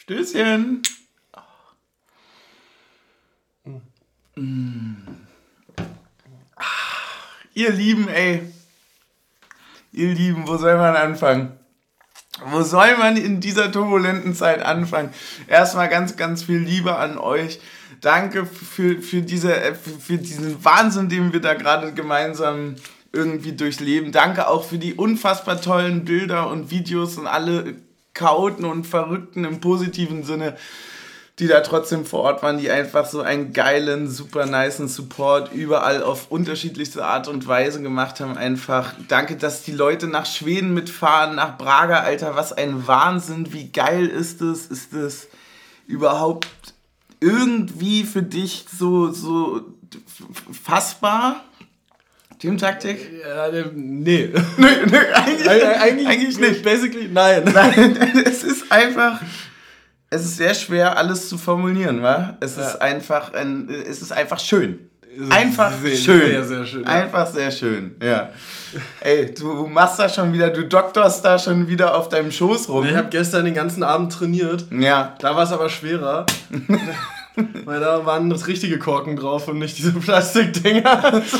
Stößchen. Ah, Ihr Lieben, ey. Ihr Lieben, wo soll man anfangen? Wo soll man in dieser turbulenten Zeit anfangen? Erstmal ganz, ganz viel Liebe an euch. Danke für, für, diese, für, für diesen Wahnsinn, den wir da gerade gemeinsam irgendwie durchleben. Danke auch für die unfassbar tollen Bilder und Videos und alle Chaoten und Verrückten im positiven Sinne, die da trotzdem vor Ort waren, die einfach so einen geilen, super niceen Support überall auf unterschiedlichste Art und Weise gemacht haben. Einfach danke, dass die Leute nach Schweden mitfahren, nach Braga, Alter, was ein Wahnsinn, wie geil ist es? Ist es überhaupt irgendwie für dich so, so fassbar? Teamtaktik? Ja, ne, nee. Nö, nö, eigentlich, Eig- eigentlich, eigentlich nicht. Basically, nein. Nein, es ist einfach. Es ist sehr schwer, alles zu formulieren, wa? Es Ja. ist einfach ein, es ist einfach schön. Einfach sehr, schön. sehr, sehr schön, ja. Einfach sehr schön, ja. Ey, du machst da schon wieder, du doktorst da schon wieder auf deinem Schoß rum. Ich habe gestern den ganzen Abend trainiert. ja. Da war es aber schwerer. Weil da waren das richtige Korken drauf und nicht diese Plastikdinger.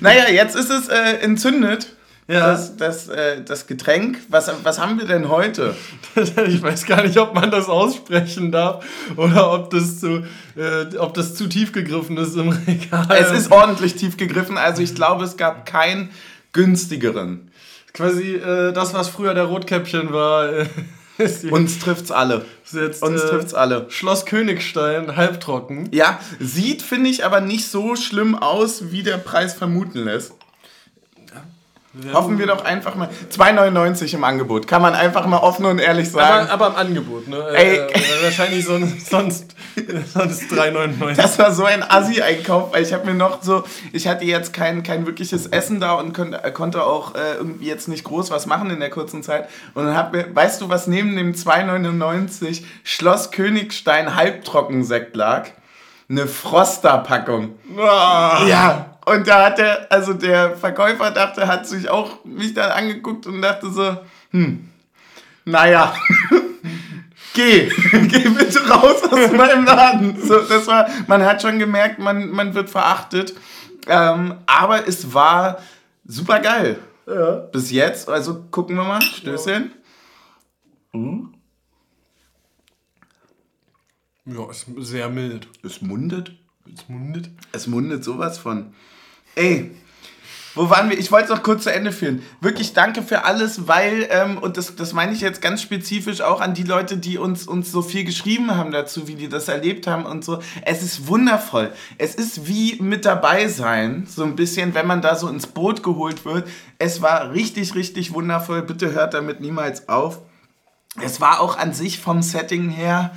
Naja, jetzt ist es äh, entzündet. Ja. Das, das, äh, das Getränk. Was, was haben wir denn heute? ich weiß gar nicht, ob man das aussprechen darf oder ob das zu, äh, ob das zu tief gegriffen ist im Regal. Es ist ordentlich tief gegriffen, also ich glaube, es gab keinen günstigeren. quasi äh, das, was früher der Rotkäppchen war. Uns trifft's alle. jetzt Uns äh, trifft's alle. Schloss Königstein, halbtrocken. Ja, sieht, finde ich, aber nicht so schlimm aus, wie der Preis vermuten lässt. Hoffen wir doch einfach mal. 2,99 im Angebot. Kann man einfach mal offen und ehrlich sagen. Aber, aber im Angebot, ne? Ey. Äh, äh, wahrscheinlich so, sonst, sonst 3,99. das war so ein Assi-Einkauf, weil ich habe mir noch so, ich hatte jetzt kein, kein wirkliches Essen da und konnte, konnte auch äh, irgendwie jetzt nicht groß was machen in der kurzen Zeit. Und dann hab mir, weißt du, was neben dem 2,99 Schloss Königstein Halbtrockensekt lag? Eine Froster-Packung. Ah. Ja, und da hat der, also der Verkäufer dachte, hat sich auch mich dann angeguckt und dachte so, hm, naja, geh, geh bitte raus aus meinem Laden. So, das war, man hat schon gemerkt, man, man wird verachtet, ähm, aber es war super geil. Ja. Bis jetzt, also gucken wir mal, Stößchen. Ja, ist sehr mild. Es mundet. Es mundet. Es mundet sowas von. Ey, wo waren wir? Ich wollte es noch kurz zu Ende führen. Wirklich danke für alles, weil, ähm, und das, das meine ich jetzt ganz spezifisch auch an die Leute, die uns, uns so viel geschrieben haben dazu, wie die das erlebt haben und so. Es ist wundervoll. Es ist wie mit dabei sein, so ein bisschen, wenn man da so ins Boot geholt wird. Es war richtig, richtig wundervoll. Bitte hört damit niemals auf. Es war auch an sich vom Setting her,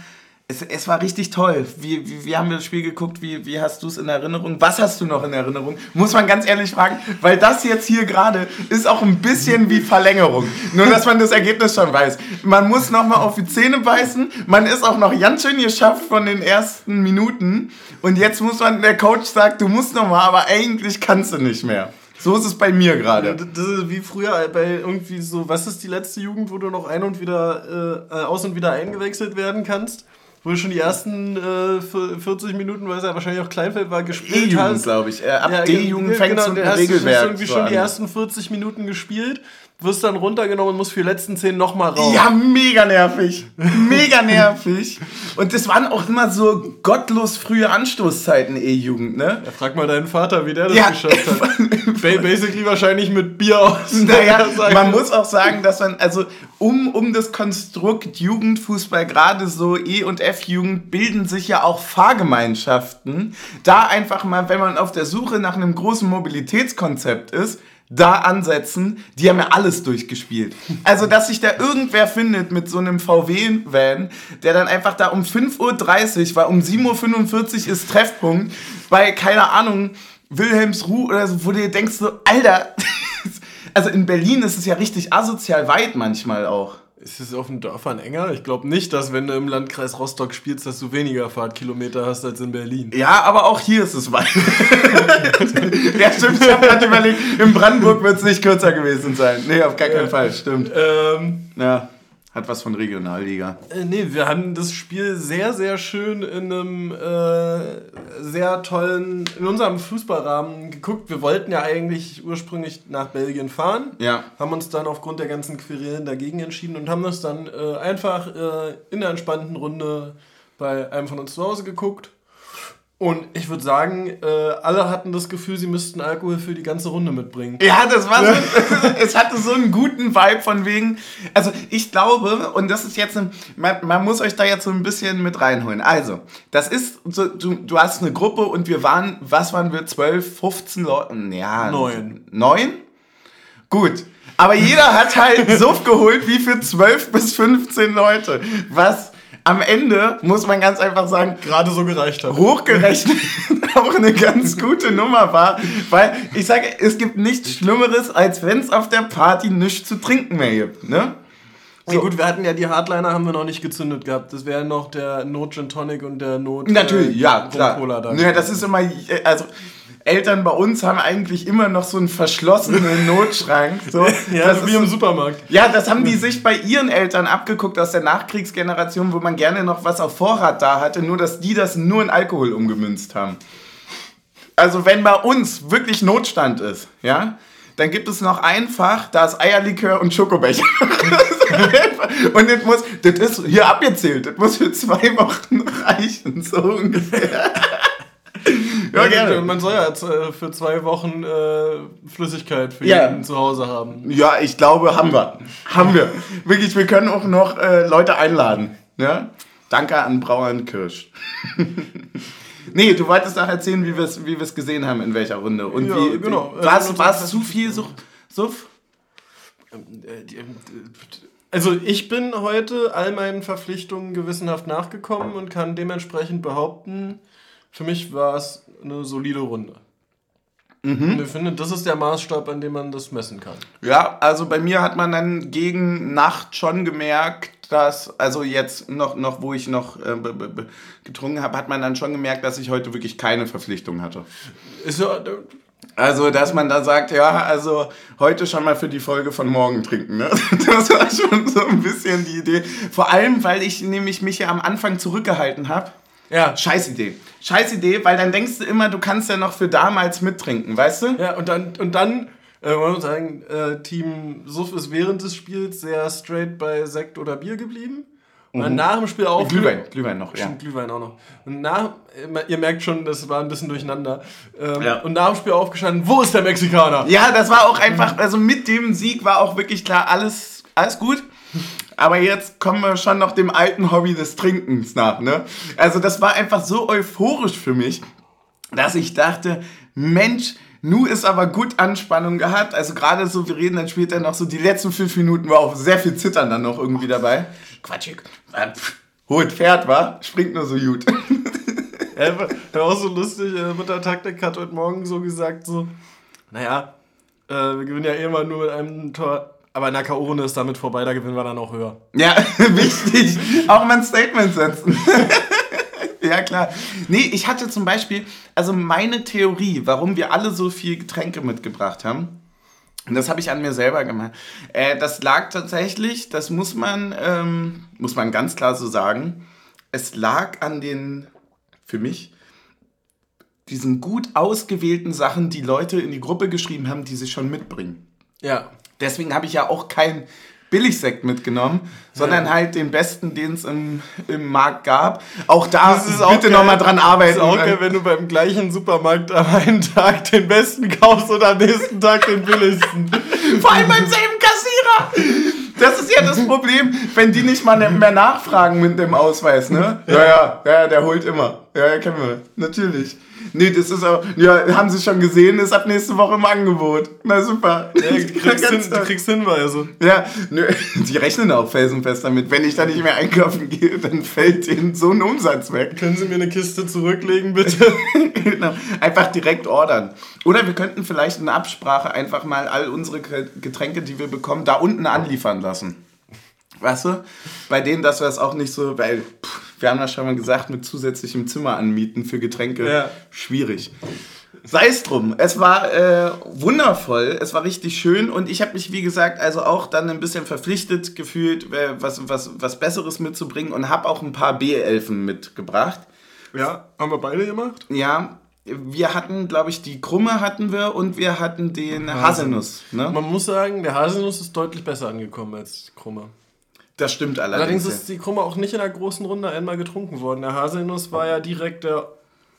es, es war richtig toll. Wie, wie, wie haben wir das Spiel geguckt? Wie, wie hast du es in Erinnerung? Was hast du noch in Erinnerung? Muss man ganz ehrlich fragen, weil das jetzt hier gerade ist auch ein bisschen wie Verlängerung. Nur, dass man das Ergebnis schon weiß. Man muss nochmal auf die Zähne beißen. Man ist auch noch ganz schön geschafft von den ersten Minuten. Und jetzt muss man, der Coach sagt, du musst nochmal, aber eigentlich kannst du nicht mehr. So ist es bei mir gerade. Das ist wie früher bei irgendwie so, was ist die letzte Jugend, wo du noch ein und wieder äh, äh, aus und wieder eingewechselt werden kannst? Wo du schon die ersten äh, 40 Minuten, weil es ja wahrscheinlich auch Kleinfeld war, gespielt E-Jugend, hast. glaube ich. Äh, ab Ja, D-Jugend ge- fängt genau, so ein du hast Regelwerk irgendwie schon an. die ersten 40 Minuten gespielt, wirst dann runtergenommen und musst für die letzten 10 nochmal raus. Ja, mega nervig. Mega nervig. Und das waren auch immer so gottlos frühe Anstoßzeiten, E-Jugend, ne? Ja, frag mal deinen Vater, wie der das Ja. geschafft hat. Ba- Basically wahrscheinlich mit Bier aus. Naja, man muss auch sagen, dass man, also um, um das Konstrukt Jugendfußball, gerade so E- und F-Jugend, bilden sich ja auch Fahrgemeinschaften. Da einfach mal, wenn man auf der Suche nach einem großen Mobilitätskonzept ist, da ansetzen, die haben ja alles durchgespielt. Also, dass sich da irgendwer findet mit so einem VW-Van, der dann einfach da um 5.30 Uhr war, um 7.45 Uhr ist Treffpunkt, bei, keine Ahnung, Wilhelmsruh oder so, wo du dir denkst so, Alter, also in Berlin ist es ja richtig asozial weit manchmal auch. Ist es auf den Dörfern enger? Ich glaube nicht, dass wenn du im Landkreis Rostock spielst, dass du weniger Fahrtkilometer hast als in Berlin. Ja, aber auch hier ist es weit. ja, stimmt, ich habe gerade überlegt, in Brandenburg wird es nicht kürzer gewesen sein. Nee, auf gar keinen Fall, stimmt. Ähm, Ja. Hat was von Regionalliga. Äh, nee, wir haben das Spiel sehr, sehr schön in einem äh, sehr tollen, in unserem Fußballrahmen geguckt. Wir wollten ja eigentlich ursprünglich nach Belgien fahren. Ja. Haben uns dann aufgrund der ganzen Querelen dagegen entschieden und haben das dann äh, einfach äh, in der entspannten Runde bei einem von uns zu Hause geguckt. Und ich würde sagen, äh, alle hatten das Gefühl, sie müssten Alkohol für die ganze Runde mitbringen. Ja, das war so, es hatte so einen guten Vibe von wegen, also ich glaube, und das ist jetzt, ein, man, man muss euch da jetzt so ein bisschen mit reinholen. Also, das ist, so, du, du hast eine Gruppe und wir waren, was waren wir, 12, 15 Leute? Ja. Neun. Neun? Gut. Aber jeder hat halt so geholt wie für 12 bis 15 Leute. Was am Ende, muss man ganz einfach sagen, gerade so gereicht hat. Hochgerechnet auch eine ganz gute Nummer war, weil ich sage, es gibt nichts Schlimmeres, als wenn es auf der Party nichts zu trinken mehr gibt, ne? So. Ja gut, wir hatten ja die Hardliner haben wir noch nicht gezündet gehabt. Das wäre noch der Not Gin Tonic und der Not Natürlich, äh, ja, klar. Cola dann. Ja, das ist immer also Eltern bei uns haben eigentlich immer noch so einen verschlossenen Notschrank. So, ja, das wie im Supermarkt. Ja, das haben die sich bei ihren Eltern abgeguckt aus der Nachkriegsgeneration, wo man gerne noch was auf Vorrat da hatte, nur dass die das nur in Alkohol umgemünzt haben. Also wenn bei uns wirklich Notstand ist, ja, dann gibt es noch einfach, da ist Eierlikör und Schokobecher. und das muss, das ist hier abgezählt, das muss für zwei Wochen reichen, so ungefähr ja, gerne. Man soll ja äh, für zwei Wochen äh, Flüssigkeit für ja. jeden zu Hause haben. Ja, ich glaube, haben wir. haben wir. Wirklich, wir können auch noch äh, Leute einladen. Ja? Danke an Brauern Kirsch. nee, du wolltest auch erzählen, wie wir es wie gesehen haben, in welcher Runde. Und ja, wie, genau. War es zu viel Suff? Suff? Also ich bin heute all meinen Verpflichtungen gewissenhaft nachgekommen und kann dementsprechend behaupten, für mich war es eine solide Runde. Mhm. Und ich finde, das ist der Maßstab, an dem man das messen kann. Ja, also bei mir hat man dann gegen Nacht schon gemerkt, dass, also jetzt noch, noch wo ich noch äh, getrunken habe, hat man dann schon gemerkt, dass ich heute wirklich keine Verpflichtung hatte. Ist ja, äh, also, dass man da sagt, ja, also heute schon mal für die Folge von morgen trinken. Ne? Das war schon so ein bisschen die Idee. Vor allem, weil ich nämlich mich ja am Anfang zurückgehalten habe. Ja. Scheiß Idee. Scheiß Idee, weil dann denkst du immer, du kannst ja noch für damals mittrinken, weißt du? Ja, und dann, und dann äh, muss man sagen, äh, Team Suff ist während des Spiels sehr straight bei Sekt oder Bier geblieben. Und mhm. nach dem Spiel auch. Glühwein, Glühwein noch, ja. Glühwein auch noch. Und nach, ihr merkt schon, das war ein bisschen durcheinander. Ähm, ja. Und nach dem Spiel aufgestanden, wo ist der Mexikaner? Ja, das war auch einfach, also mit dem Sieg war auch wirklich klar, alles, alles gut. Aber jetzt kommen wir schon noch dem alten Hobby des Trinkens nach. Ne? Also das war einfach so euphorisch für mich, dass ich dachte, Mensch, Nu ist aber gut Anspannung gehabt. Also gerade so, wir reden dann später noch so, die letzten fünf Minuten war auch sehr viel Zittern dann noch irgendwie dabei. Quatschig. Holt Pferd, war, springt nur so gut. Ja, war auch so lustig, äh, Mutter Taktik hat heute Morgen so gesagt, so, naja, äh, wir gewinnen ja eh mal nur mit einem Tor. Aber in der K.O.-Runde ist damit vorbei, da gewinnen wir dann auch höher. Ja, wichtig. auch mal ein Statement setzen. ja, klar. Nee, ich hatte zum Beispiel, also meine Theorie, warum wir alle so viel Getränke mitgebracht haben, und das habe ich an mir selber gemacht. Äh, das lag tatsächlich, das muss man, ähm, muss man ganz klar so sagen, es lag an den, für mich, diesen gut ausgewählten Sachen, die Leute in die Gruppe geschrieben haben, die sie schon mitbringen. Ja. Deswegen habe ich ja auch kein Billigsekt mitgenommen, sondern ja. halt den besten, den es im, im Markt gab. Auch da das ist bitte nochmal dran arbeiten. Das ist auch geil, wenn du beim gleichen Supermarkt am einen Tag den besten kaufst und am nächsten Tag den billigsten. Vor allem beim selben Kassierer. Das ist ja das Problem, wenn die nicht mal mehr nachfragen mit dem Ausweis, ne? Ja, ja, ja, der holt immer. Ja, ja, kennen wir. Natürlich. Nee, das ist auch. Ja, haben Sie schon gesehen, ist ab nächste Woche im Angebot. Na super. Ja, du, kriegst hin, du kriegst Hinweise. Ja, nö, die rechnen auch felsenfest damit. Wenn ich da nicht mehr einkaufen gehe, dann fällt denen so ein Umsatz weg. Können Sie mir eine Kiste zurücklegen, bitte? genau. Einfach direkt ordern. Oder wir könnten vielleicht in Absprache einfach mal all unsere Getränke, die wir bekommen, da unten anliefern lassen. Weißt du? Bei denen, dass wir es auch nicht so, weil. Pff, wir haben ja schon mal gesagt, mit zusätzlichem Zimmer anmieten für Getränke, ja. schwierig. Sei es drum. Es war äh, wundervoll, es war richtig schön und ich habe mich, wie gesagt, also auch dann ein bisschen verpflichtet gefühlt, äh, was, was, was Besseres mitzubringen und habe auch ein paar B-Elfen mitgebracht. Ja, haben wir beide gemacht? Ja, wir hatten, glaube ich, die Krumme hatten wir und wir hatten den Haselnuss. Ne? Man muss sagen, der Haselnuss ist deutlich besser angekommen als die Krumme. Das stimmt allerdings. Allerdings ist die Krumme auch nicht in der großen Runde einmal getrunken worden. Der Haselnuss war ja direkt der,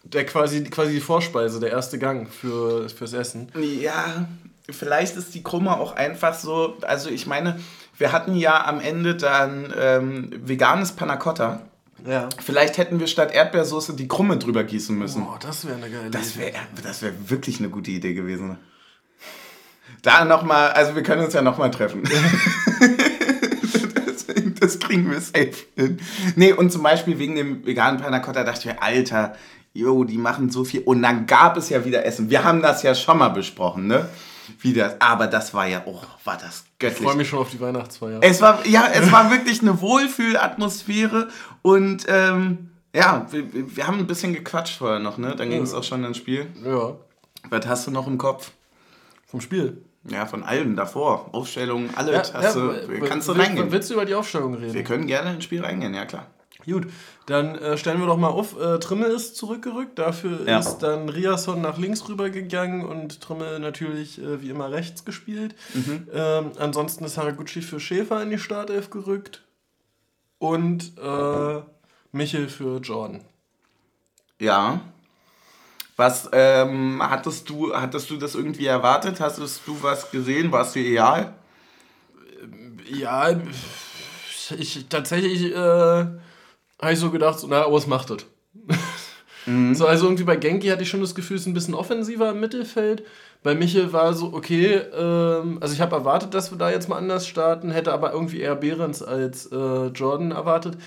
der quasi, quasi die Vorspeise, der erste Gang für, fürs Essen. Ja, vielleicht ist die Krumme auch einfach so. Also, ich meine, wir hatten ja am Ende dann ähm, veganes Panna Cotta. Ja. Vielleicht hätten wir statt Erdbeersoße die Krumme drüber gießen müssen. Oh, das wäre eine geile das wär, Idee. Das wäre wirklich eine gute Idee gewesen. Da nochmal, also wir können uns ja nochmal treffen. das kriegen wir safe hin. Nee, und zum Beispiel wegen dem veganen Panna Cotta dachte ich mir, Alter, jo, die machen so viel. Und dann gab es ja wieder Essen. Wir haben das ja schon mal besprochen, ne? Wie das, aber das war ja, oh, war das göttlich. Ich freue mich schon auf die Weihnachtsfeier. Es war, ja, es war wirklich eine Wohlfühlatmosphäre und ähm, ja, wir, wir, haben ein bisschen gequatscht vorher noch, ne? Dann ging es auch schon ins Spiel. Ja. Was hast du noch im Kopf? Vom Spiel? Ja, von allem davor. Aufstellung, alles. Ja, ja, du, kannst du reingehen. Willst du über die Aufstellung reden? Wir können gerne ins Spiel reingehen, ja klar. Gut, dann äh, stellen wir doch mal auf. Äh, Trimmel ist zurückgerückt. Dafür ja. ist dann Riasson nach links rübergegangen und Trimmel natürlich äh, wie immer rechts gespielt. Mhm. Ähm, ansonsten ist Haraguchi für Schäfer in die Startelf gerückt. Und äh, Michel für Jordan. Ja. Was ähm, hattest du, hattest du das irgendwie erwartet? Hattest du was gesehen? War es dir egal? Ja, ich tatsächlich äh, habe ich so gedacht, so, na, was macht das? Mhm. So, also irgendwie bei Genki hatte ich schon das Gefühl, es ist ein bisschen offensiver im Mittelfeld. Bei Michel war so, okay, ähm, also ich habe erwartet, dass wir da jetzt mal anders starten, hätte aber irgendwie eher Behrens als äh, Jordan erwartet.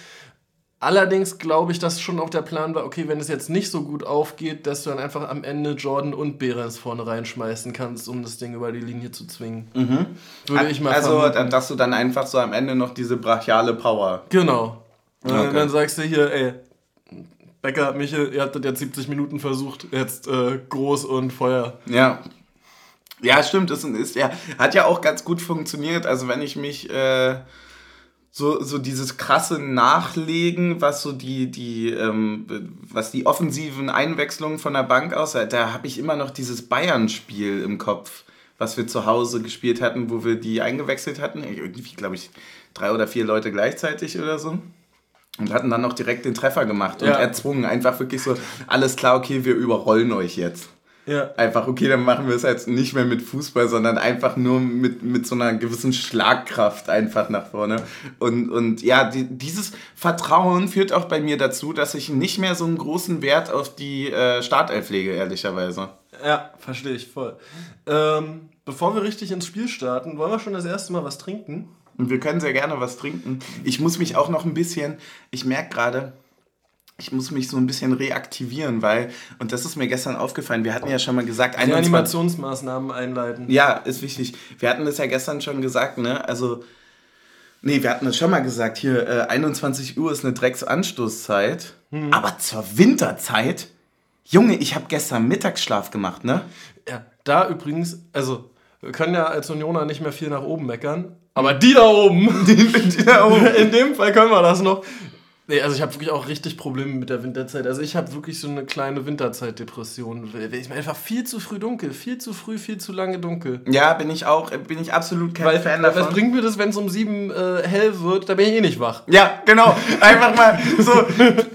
Allerdings glaube ich, dass schon auch der Plan war, okay, wenn es jetzt nicht so gut aufgeht, dass du dann einfach am Ende Jordan und Behrens vorne reinschmeißen kannst, um das Ding über die Linie zu zwingen. Mhm. Würde ich mal Also, vermuten. dass du dann einfach so am Ende noch diese brachiale Power. Genau. Okay. Und dann sagst du hier, ey, Becker, Michel, ihr habt das jetzt 70 Minuten versucht, jetzt äh, groß und Feuer. Ja. Ja, stimmt, das ist, ja, hat ja auch ganz gut funktioniert. Also wenn ich mich äh, so, so dieses krasse Nachlegen, was so die, die, ähm, was die offensiven Einwechslungen von der Bank aussah, da habe ich immer noch dieses Bayern-Spiel im Kopf, was wir zu Hause gespielt hatten, wo wir die eingewechselt hatten. Irgendwie, glaube ich, drei oder vier Leute gleichzeitig oder so. Und hatten dann noch direkt den Treffer gemacht und ja. erzwungen. Einfach wirklich so, alles klar, okay, wir überrollen euch jetzt. Ja. Einfach, okay, dann machen wir es jetzt nicht mehr mit Fußball, sondern einfach nur mit, mit so einer gewissen Schlagkraft einfach nach vorne. Und, und ja, die, dieses Vertrauen führt auch bei mir dazu, dass ich nicht mehr so einen großen Wert auf die äh, Startelf lege, ehrlicherweise. Ja, verstehe ich voll. Ähm, bevor wir richtig ins Spiel starten, wollen wir schon das erste Mal was trinken? Und wir können sehr gerne was trinken. Ich muss mich auch noch ein bisschen, ich merke gerade, ich muss mich so ein bisschen reaktivieren, weil, und das ist mir gestern aufgefallen, wir hatten ja schon mal gesagt... Die Animationsmaßnahmen einleiten. Ja, ist wichtig. Wir hatten das ja gestern schon gesagt, ne, also... Nee, wir hatten das schon mal gesagt, hier äh, 21 Uhr ist eine Drecksanstoßzeit, mhm. aber zur Winterzeit, Junge, ich habe gestern Mittagsschlaf gemacht, ne? Ja, da übrigens, also wir können ja als Unioner nicht mehr viel nach oben meckern, aber die da oben, die, die da oben, in dem Fall können wir das noch. Nee, also ich habe wirklich auch richtig Probleme mit der Winterzeit. Also ich habe wirklich so eine kleine Winterzeitdepression. Ich meine, einfach viel zu früh dunkel, viel zu früh, viel zu lange dunkel. Ja, bin ich auch, bin ich absolut kein Weil, Fan davon. Was bringt mir das, wenn es um sieben äh, hell wird? Da bin ich eh nicht wach. Ja, genau. Einfach mal so,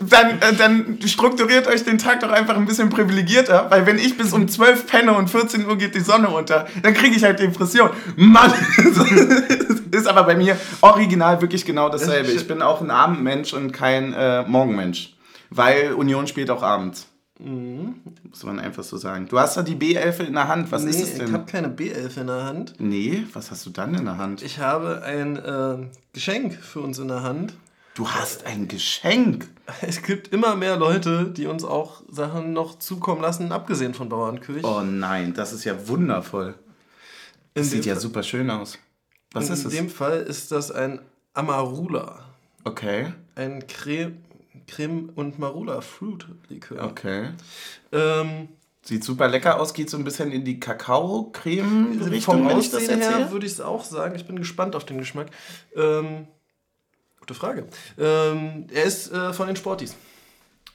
dann, äh, dann strukturiert euch den Tag doch einfach ein bisschen privilegierter, weil wenn ich bis um 12 penne und 14 Uhr geht die Sonne unter, dann kriege ich halt Depression. Mann! ist aber bei mir original wirklich genau dasselbe. Ich bin auch ein Abendmensch und kein äh, Morgenmensch. Weil Union spielt auch abends. Mhm. Muss man einfach so sagen. Du hast da die B11 in der Hand. Was nee, ist es denn? Ich habe keine B11 in der Hand. Nee, was hast du dann in der Hand? Ich habe ein äh, Geschenk für uns in der Hand. Du hast ein Geschenk? Es gibt immer mehr Leute, die uns auch Sachen noch zukommen lassen, abgesehen von Bauernkirch. Oh nein, das ist ja wundervoll. Das sieht ja super schön aus. Was in ist es? In dem Fall ist das ein Amarula. Okay. Ein Creme, Creme und Marula Fruit Likör. Okay. Ähm, Sieht super lecker aus, geht so ein bisschen in die Kakao-Creme-Richtung, Vom wenn ich das Aussehen erzähle. her würde ich es auch sagen. Ich bin gespannt auf den Geschmack. Ähm, gute Frage. Ähm, er ist äh, von den Sporties.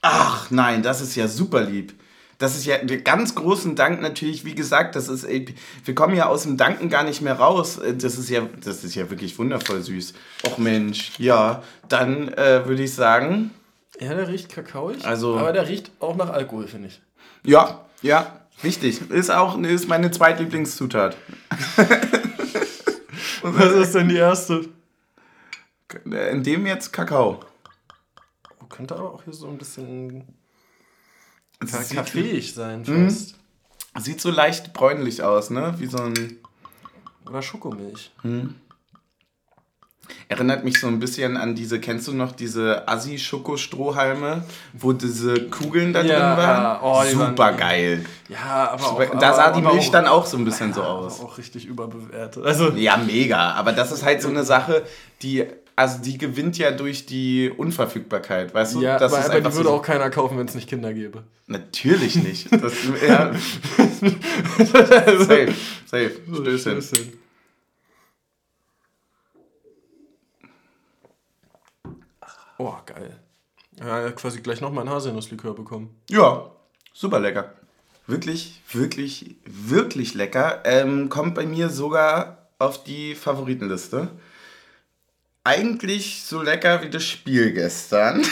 Ach nein, das ist ja super lieb. Das ist ja ganz großen Dank natürlich, wie gesagt, das ist, äh, wir kommen ja aus dem Danken gar nicht mehr raus. Äh, Das ist ja, das ist ja wirklich wundervoll süß. Och Mensch, ja, dann äh, würde ich sagen, Ja, der riecht kakaoig. Also- aber der riecht auch nach Alkohol, finde ich. ja, ja, wichtig. Ist auch, ist meine zweitlieblingszutat. Was ist denn die erste? In dem jetzt Kakao. Oh, könnte aber auch hier so ein bisschen Kaffeeig sein fast. sieht so leicht bräunlich aus, ne? Wie so ein. Oder Schokomilch. Erinnert mich so ein bisschen an diese, kennst du noch diese Assi-Schokostrohhalme, wo diese Kugeln da Ja, drin waren? oh, Super geil. Ja, aber auch, Da sah aber, die Milch auch, dann auch so ein bisschen so aber aus. auch richtig überbewertet. Also, Ja, mega. Aber das ist halt so eine Sache, die, also die gewinnt ja durch die Unverfügbarkeit, weißt du? ja, das aber, ist aber die würde so, auch keiner kaufen, wenn es nicht Kinder gäbe. Natürlich nicht. Das, ja. safe, safe. Stößchen. Stößchen. Oh, geil. Ja, quasi gleich nochmal ein Haselnusslikör bekommen. Ja, super lecker. Wirklich, wirklich, wirklich lecker. Ähm, kommt bei mir sogar auf die Favoritenliste. Eigentlich so lecker wie das Spiel gestern.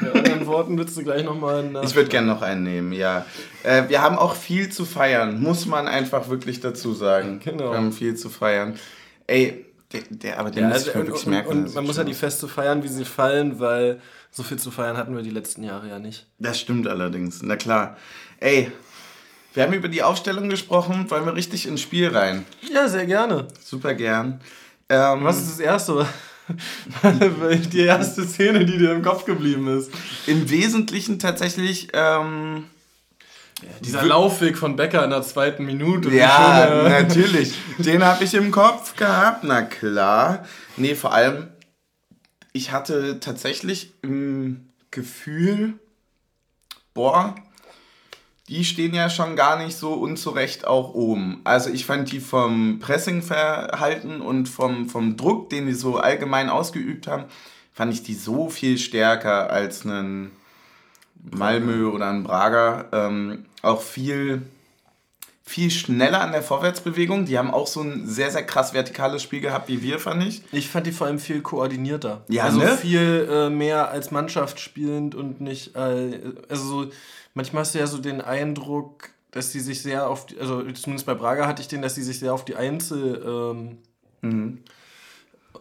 Mit anderen Worten willst du gleich nochmal nach. Ich würde gerne noch einen nehmen, ja. Äh, wir haben auch viel zu feiern, muss man einfach wirklich dazu sagen. Genau. Wir haben viel zu feiern. Ey, der, der aber den ja, muss also, ich mir und, wirklich und, merken. und man muss ja die Feste feiern, wie sie fallen, weil so viel zu feiern hatten wir die letzten Jahre ja nicht. Das stimmt allerdings, na klar. Ey, wir haben über die Aufstellung gesprochen, wollen wir richtig ins Spiel rein. Ja, sehr gerne. Super gern. Ähm, Was ist das Erste? Die erste Szene, die dir im Kopf geblieben ist. Im Wesentlichen tatsächlich, ähm, Dieser Laufweg von Becker in der zweiten Minute. ja, schön, äh, natürlich. Den habe ich im Kopf gehabt, na klar. Nee, vor allem, ich hatte tatsächlich im Gefühl, boah, die stehen ja schon gar nicht so unzurecht auch oben. Also ich fand die vom Pressingverhalten und vom, vom Druck, den die so allgemein ausgeübt haben, fand ich die so viel stärker als einen Malmö oder ein Braga. Ähm, auch viel, viel schneller an der Vorwärtsbewegung. Die haben auch so ein sehr, sehr krass vertikales Spiel gehabt wie wir, fand ich. Ich fand die vor allem viel koordinierter. Ja, also ne? viel äh, mehr als Mannschaft spielend und nicht. Äh, also so, manchmal hast du ja so den Eindruck, dass die sich sehr auf die, also zumindest bei Braga hatte ich den, dass die sich sehr auf die Einzel ähm, Mhm.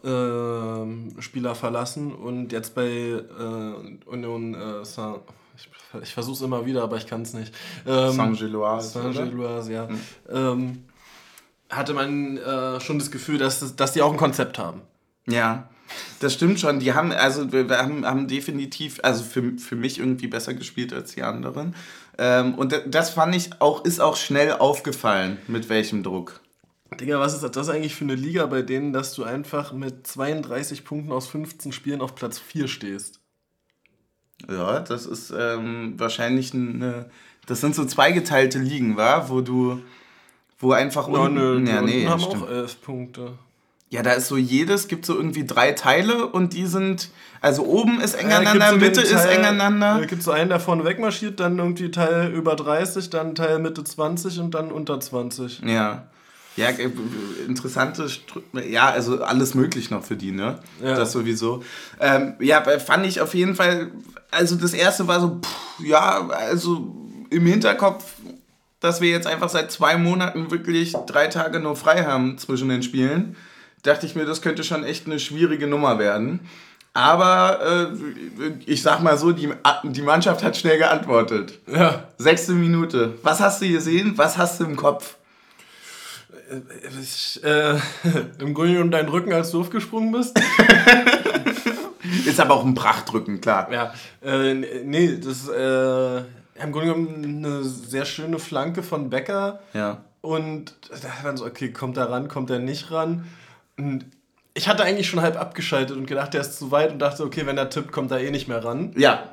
ähm, Spieler verlassen und jetzt bei äh, Union äh, Saint ich, ich versuche es immer wieder, aber ich kann es nicht. Ähm, Saint-Gilloise. Saint-Gilloise, ja. Ähm, hatte man äh, schon das Gefühl, dass, das- dass die auch ein Konzept haben. Ja, das stimmt schon. Die haben, also wir haben, haben definitiv, also für, für mich irgendwie besser gespielt als die anderen. Ähm, und da- das fand ich auch, ist auch schnell aufgefallen, mit welchem Druck. Digga, was ist das eigentlich für eine Liga, bei denen, dass du einfach mit 32 Punkten aus 15 Spielen auf Platz 4 stehst? Ja, das ist ähm, wahrscheinlich eine, das sind so zweigeteilte Ligen, wa? Wo du, wo einfach Ja, unten, nö, die ja, nee, haben stimmt. auch 11 Punkte. Ja, da ist so jedes, gibt so irgendwie drei Teile und die sind, also oben ist eng Ja, aneinander, so Mitte den ist Teil- eng aneinander. Da gibt so einen, der vorne wegmarschiert, dann irgendwie Teil über 30, dann Teil Mitte 20 und dann unter 20. Ja. Ja, äh, interessante, ja, also alles möglich noch für die, ne? Ja. Das sowieso. Ähm, ja, äh, fand ich auf jeden Fall, also das erste war so, pff, ja, also im Hinterkopf, dass wir jetzt einfach seit zwei Monaten wirklich drei Tage nur frei haben zwischen den Spielen, dachte ich mir, das könnte schon echt eine schwierige Nummer werden. Aber äh, ich sag mal so, die, die Mannschaft hat schnell geantwortet. Ja. Sechste Minute. Was hast du gesehen? Was hast du im Kopf? Ich, äh, Im Grunde genommen deinen Rücken, als du aufgesprungen bist. Ist aber auch ein Prachtdrücken, klar. Ja, äh, nee, das ist äh, im Grunde genommen eine sehr schöne Flanke von Becker. Ja. Und da war dann so, okay, kommt er ran, kommt er nicht ran? Ich hatte eigentlich schon halb abgeschaltet und gedacht, der ist zu weit und dachte, okay, wenn er tippt, kommt er eh nicht mehr ran. Ja.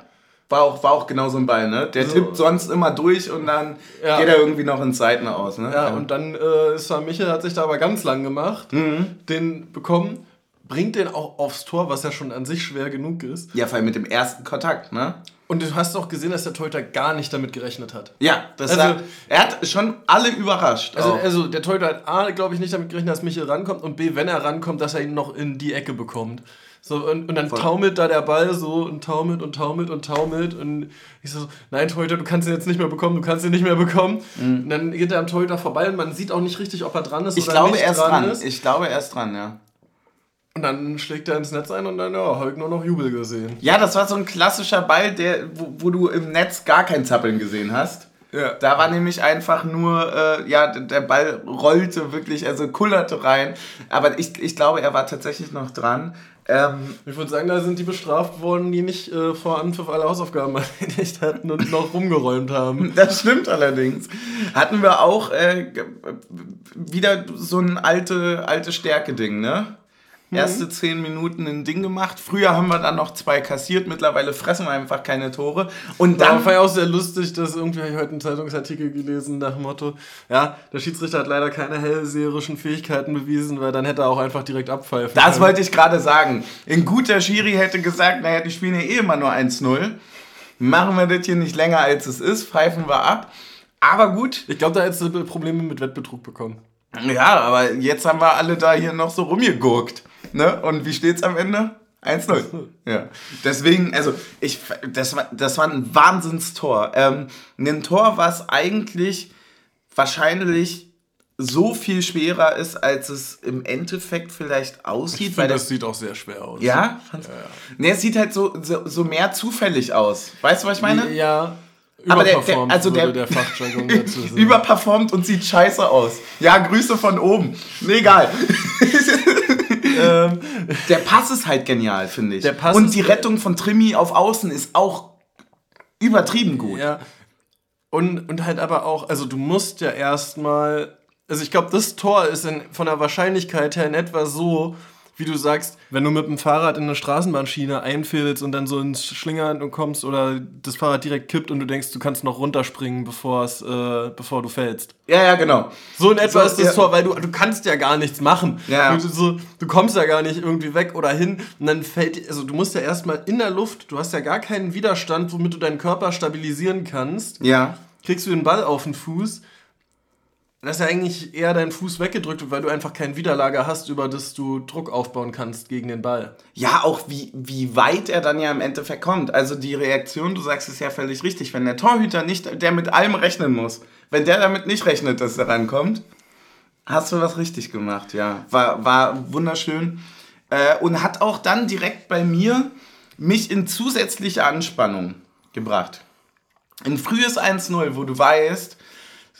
war auch, war auch genau so ein Ball, ne? Der so. tippt sonst immer durch und dann ja. geht er irgendwie noch ins Seiten aus, ne? Ja, ja. und dann äh, ist Michel, hat sich da aber ganz lang gemacht, mhm. den bekommen, bringt den auch aufs Tor, was ja schon an sich schwer genug ist. Ja, vor allem mit dem ersten Kontakt, ne? Und du hast auch gesehen, dass der Torhüter gar nicht damit gerechnet hat. Ja, das also, hat, er hat schon alle überrascht. Also, also der Torhüter hat A, glaube ich, nicht damit gerechnet, dass Michel rankommt und B, wenn er rankommt, dass er ihn noch in die Ecke bekommt. So, und, und dann Voll. taumelt da der Ball so und taumelt und taumelt und taumelt. Und ich so, nein, Torhüter, du kannst ihn jetzt nicht mehr bekommen, du kannst ihn nicht mehr bekommen. Mhm. Und dann geht er am Torhüter vorbei und man sieht auch nicht richtig, ob er dran ist ich oder glaube, nicht er ist dran. Ist. Ich glaube, er ist dran, ja. Und dann schlägt er ins Netz ein und dann, ja, habe ich nur noch Jubel gesehen. Ja, das war so ein klassischer Ball, der, wo, wo du im Netz gar kein Zappeln gesehen hast. Ja. Da war nämlich einfach nur, äh, ja, der Ball rollte wirklich, also kullerte rein. Aber ich, ich glaube, er war tatsächlich noch dran. Ähm, ich würde sagen, da sind die bestraft worden, die nicht äh, vor Anpfiff alle Hausaufgaben erledigt hatten und noch rumgeräumt haben. Das stimmt allerdings. Hatten wir auch äh, wieder so ein alte, alte Stärke-Ding, ne? Mhm. Erste zehn Minuten ein Ding gemacht. Früher haben wir dann noch zwei kassiert. Mittlerweile fressen wir einfach keine Tore. Und dann. Ja, fand ich auch sehr lustig, dass irgendwie habe ich heute einen Zeitungsartikel gelesen nach dem Motto: Ja, der Schiedsrichter hat leider keine hellseherischen Fähigkeiten bewiesen, weil dann hätte er auch einfach direkt abpfeifen Das können. wollte ich gerade sagen. Ein guter Schiri hätte gesagt: Naja, die spielen ja eh immer nur 1-0. Machen wir das hier nicht länger als es ist, pfeifen wir ab. Aber gut. Ich glaube, da hättest du Probleme mit Wettbetrug bekommen. Ja, aber jetzt haben wir alle da hier noch so rumgeguckt. Ne? Und wie steht's am Ende? 1-0. Ja. Deswegen, also, ich, das, war, das war ein Wahnsinnstor. Ähm, ein Tor, was eigentlich wahrscheinlich so viel schwerer ist, als es im Endeffekt vielleicht aussieht. Ich finde, das, das sieht auch sehr schwer aus. Ja? ja, ja. Nee, es sieht halt so, so, so mehr zufällig aus. Weißt du, was ich meine? Ja, aber der, der, also der, der überperformt und sieht scheiße aus. Ja, Grüße von oben. Nee, egal. ähm, der Pass ist halt genial, finde ich. Und die Rettung von Trimi auf Außen ist auch übertrieben gut. Ja. Und, und halt aber auch, also du musst ja erstmal, also ich glaube, das Tor ist in, von der Wahrscheinlichkeit her in etwa so, wie du sagst, wenn du mit dem Fahrrad in eine Straßenbahnschiene einfällst und dann so ins Schlingern kommst oder das Fahrrad direkt kippt und du denkst, du kannst noch runterspringen, bevor es, äh, bevor du fällst. Ja, ja, genau. So in etwa so, ist das ja. Tor, weil du, du kannst ja gar nichts machen. Ja. Du, so, du kommst ja gar nicht irgendwie weg oder hin und dann fällt, also du musst ja erstmal in der Luft, du hast ja gar keinen Widerstand, womit du deinen Körper stabilisieren kannst. Ja. Kriegst du den Ball auf den Fuß dass ja eigentlich eher dein Fuß weggedrückt weil du einfach kein Widerlager hast, über das du Druck aufbauen kannst gegen den Ball. Ja, auch wie, wie weit er dann ja im Endeffekt kommt. Also die Reaktion, du sagst es ja völlig richtig, wenn der Torhüter nicht, der mit allem rechnen muss, wenn der damit nicht rechnet, dass er rankommt, hast du was richtig gemacht, ja. War, war wunderschön. Äh, und hat auch dann direkt bei mir mich in zusätzliche Anspannung gebracht. Ein frühes 1-0, wo du weißt,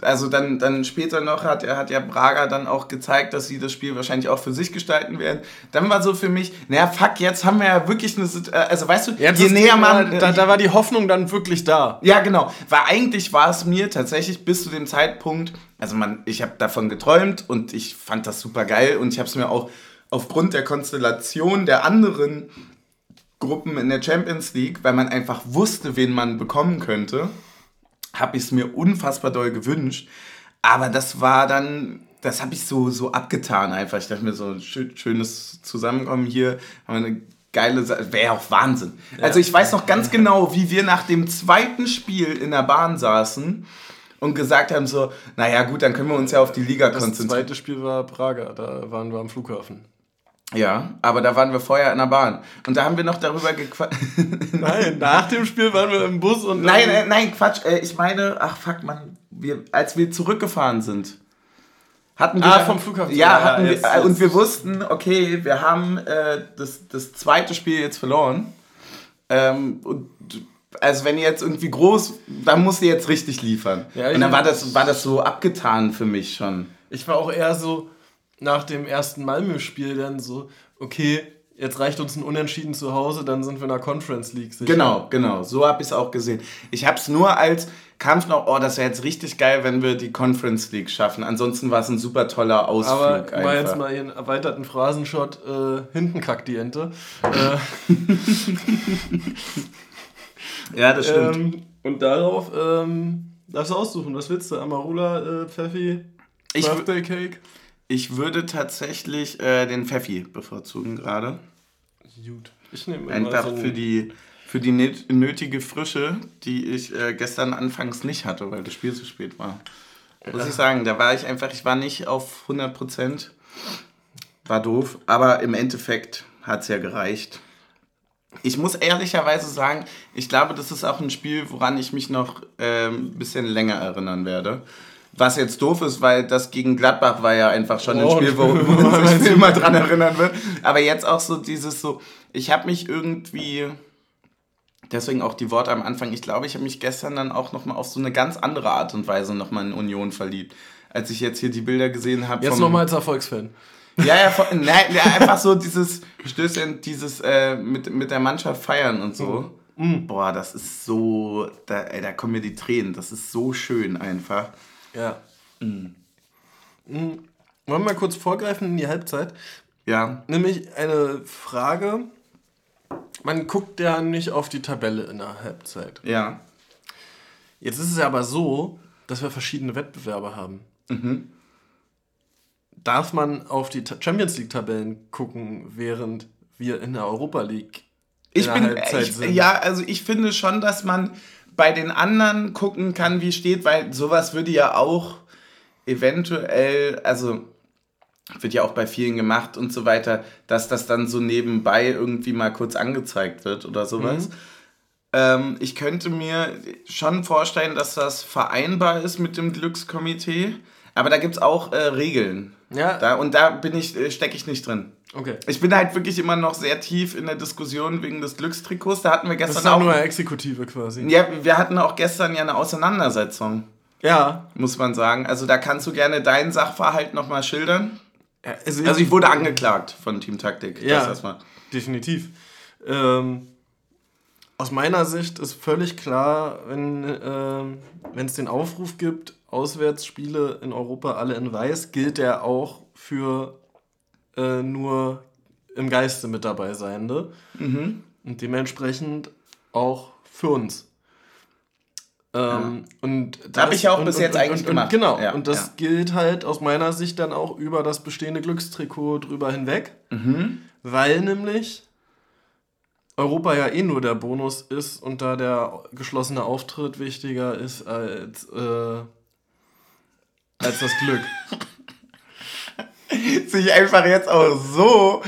also dann, dann später noch hat, er hat ja Braga dann auch gezeigt, dass sie das Spiel wahrscheinlich auch für sich gestalten werden. Dann war so für mich, naja, fuck, jetzt haben wir ja wirklich eine, äh, also weißt du, jetzt je näher man... Da, da war die Hoffnung dann wirklich da. Ja, genau. Weil eigentlich war es mir tatsächlich bis zu dem Zeitpunkt, also man, ich habe davon geträumt und ich fand das super geil und ich habe es mir auch aufgrund der Konstellation der anderen Gruppen in der Champions League, weil man einfach wusste, wen man bekommen könnte, habe ich es mir unfassbar doll gewünscht. Aber das war dann, das habe ich so, so abgetan einfach. Ich dachte mir so, schönes Zusammenkommen hier, haben wir eine geile Sache, wäre ja auch Wahnsinn. Ja. Also ich weiß noch ganz genau, wie wir nach dem zweiten Spiel in der Bahn saßen und gesagt haben so, naja gut, dann können wir uns ja auf die Liga konzentrieren. Das zweite Spiel war Prager, da waren wir am Flughafen. Ja, aber da waren wir vorher in der Bahn. Und da haben wir noch darüber gequatscht. nein, nach dem Spiel waren wir im Bus und. Nein, äh, nein, Quatsch. Äh, ich meine, ach fuck, man, wir, als wir zurückgefahren sind, hatten wir. Ah, vom Flughafen. Ja, hatten ja, jetzt, wir, jetzt. und wir wussten, okay, wir haben äh, das, das zweite Spiel jetzt verloren. Ähm, und also wenn ihr jetzt irgendwie groß, dann musst ihr jetzt richtig liefern. Ja, und dann war das, war das so abgetan für mich schon. Ich war auch eher so nach dem ersten Malmö-Spiel dann so, okay, jetzt reicht uns ein Unentschieden zu Hause, dann sind wir in der Conference League sicher. Genau, genau. So habe ich es auch gesehen. Ich habe es nur als Kampf noch, oh, das wäre jetzt richtig geil, wenn wir die Conference League schaffen. Ansonsten war es ein super toller Ausflug. Aber mal jetzt mal ihren erweiterten Phrasenshot, äh, hinten kackt die Ente. äh, Ja, das stimmt. Ähm, und darauf ähm, darfst du aussuchen, was willst du? Amarula, äh, Pfeffi, Ich Birthday Cake? Ich würde tatsächlich äh, den Pfeffi bevorzugen gerade. Gut. Ich nehme Einfach so für die, für die nöt- nötige Frische, die ich äh, gestern anfangs nicht hatte, weil das Spiel zu spät war. Muss ich sagen, da war ich einfach, ich war nicht auf 100 Prozent. War doof, aber im Endeffekt hat es ja gereicht. Ich muss ehrlicherweise sagen, ich glaube, das ist auch ein Spiel, woran ich mich noch ähm, ein bisschen länger erinnern werde. Was jetzt doof ist, weil das gegen Gladbach war ja einfach schon ein Oh, Spiel, wo, man sich immer dran erinnern wird. Aber jetzt auch so dieses so, ich habe mich irgendwie, deswegen auch die Worte am Anfang, ich glaube, ich habe mich gestern dann auch nochmal auf so eine ganz andere Art und Weise nochmal in Union verliebt. Als ich jetzt hier die Bilder gesehen habe. Jetzt nochmal als Erfolgsfan. ja, ja, voll, nein, ja, einfach so dieses Stößchen, dieses äh, mit, mit der Mannschaft feiern und so. Boah, das ist so, da, ey, da kommen mir die Tränen. Das ist so schön einfach. Ja. Mhm. Wollen wir mal kurz vorgreifen in die Halbzeit? Ja, Nämlich eine Frage. Man guckt ja nicht auf die Tabelle in der Halbzeit. ja. Jetzt ist es ja aber so, dass wir verschiedene Wettbewerbe haben. Darf man auf die Champions League-Tabellen gucken, während wir in der Europa League in Ich der bin, Halbzeit ich, sind? ja, also ich finde schon, dass man bei den anderen gucken kann, wie steht, weil sowas würde ja auch eventuell, also wird ja auch bei vielen gemacht und so weiter, dass das dann so nebenbei irgendwie mal kurz angezeigt wird oder sowas. Ähm, ich könnte mir schon vorstellen, dass das vereinbar ist mit dem Glückskomitee, aber da gibt es auch äh, Regeln. Ja. Da, und da bin ich, äh, stecke ich nicht drin. Okay. Ich bin halt wirklich immer noch sehr tief in der Diskussion wegen des Glückstrikots. Da hatten wir Das ist gestern auch nur eine Exekutive quasi. ja, wir hatten auch gestern ja eine Auseinandersetzung, Ja. muss man sagen. Also da kannst du gerne deinen Sachverhalt nochmal schildern. Also, Also ich wurde angeklagt von Team Taktik. Ja. Das erstmal. Definitiv. Ähm, aus meiner Sicht ist völlig klar, wenn ähm, wenn es den Aufruf gibt, Auswärtsspiele in Europa alle in Weiß, gilt der auch für äh, nur im Geiste mit dabei Seiende. Mhm. Und dementsprechend auch für uns. Ähm, und das, Hab ich ja auch und, bis und, jetzt und, eigentlich gemacht. Genau, Ja, und das ja. gilt halt aus meiner Sicht dann auch über das bestehende Glückstrikot drüber hinweg. Mhm. Weil nämlich Europa ja eh nur der Bonus ist und da der geschlossene Auftritt wichtiger ist als, äh, als das Glück. Sich einfach jetzt auch so,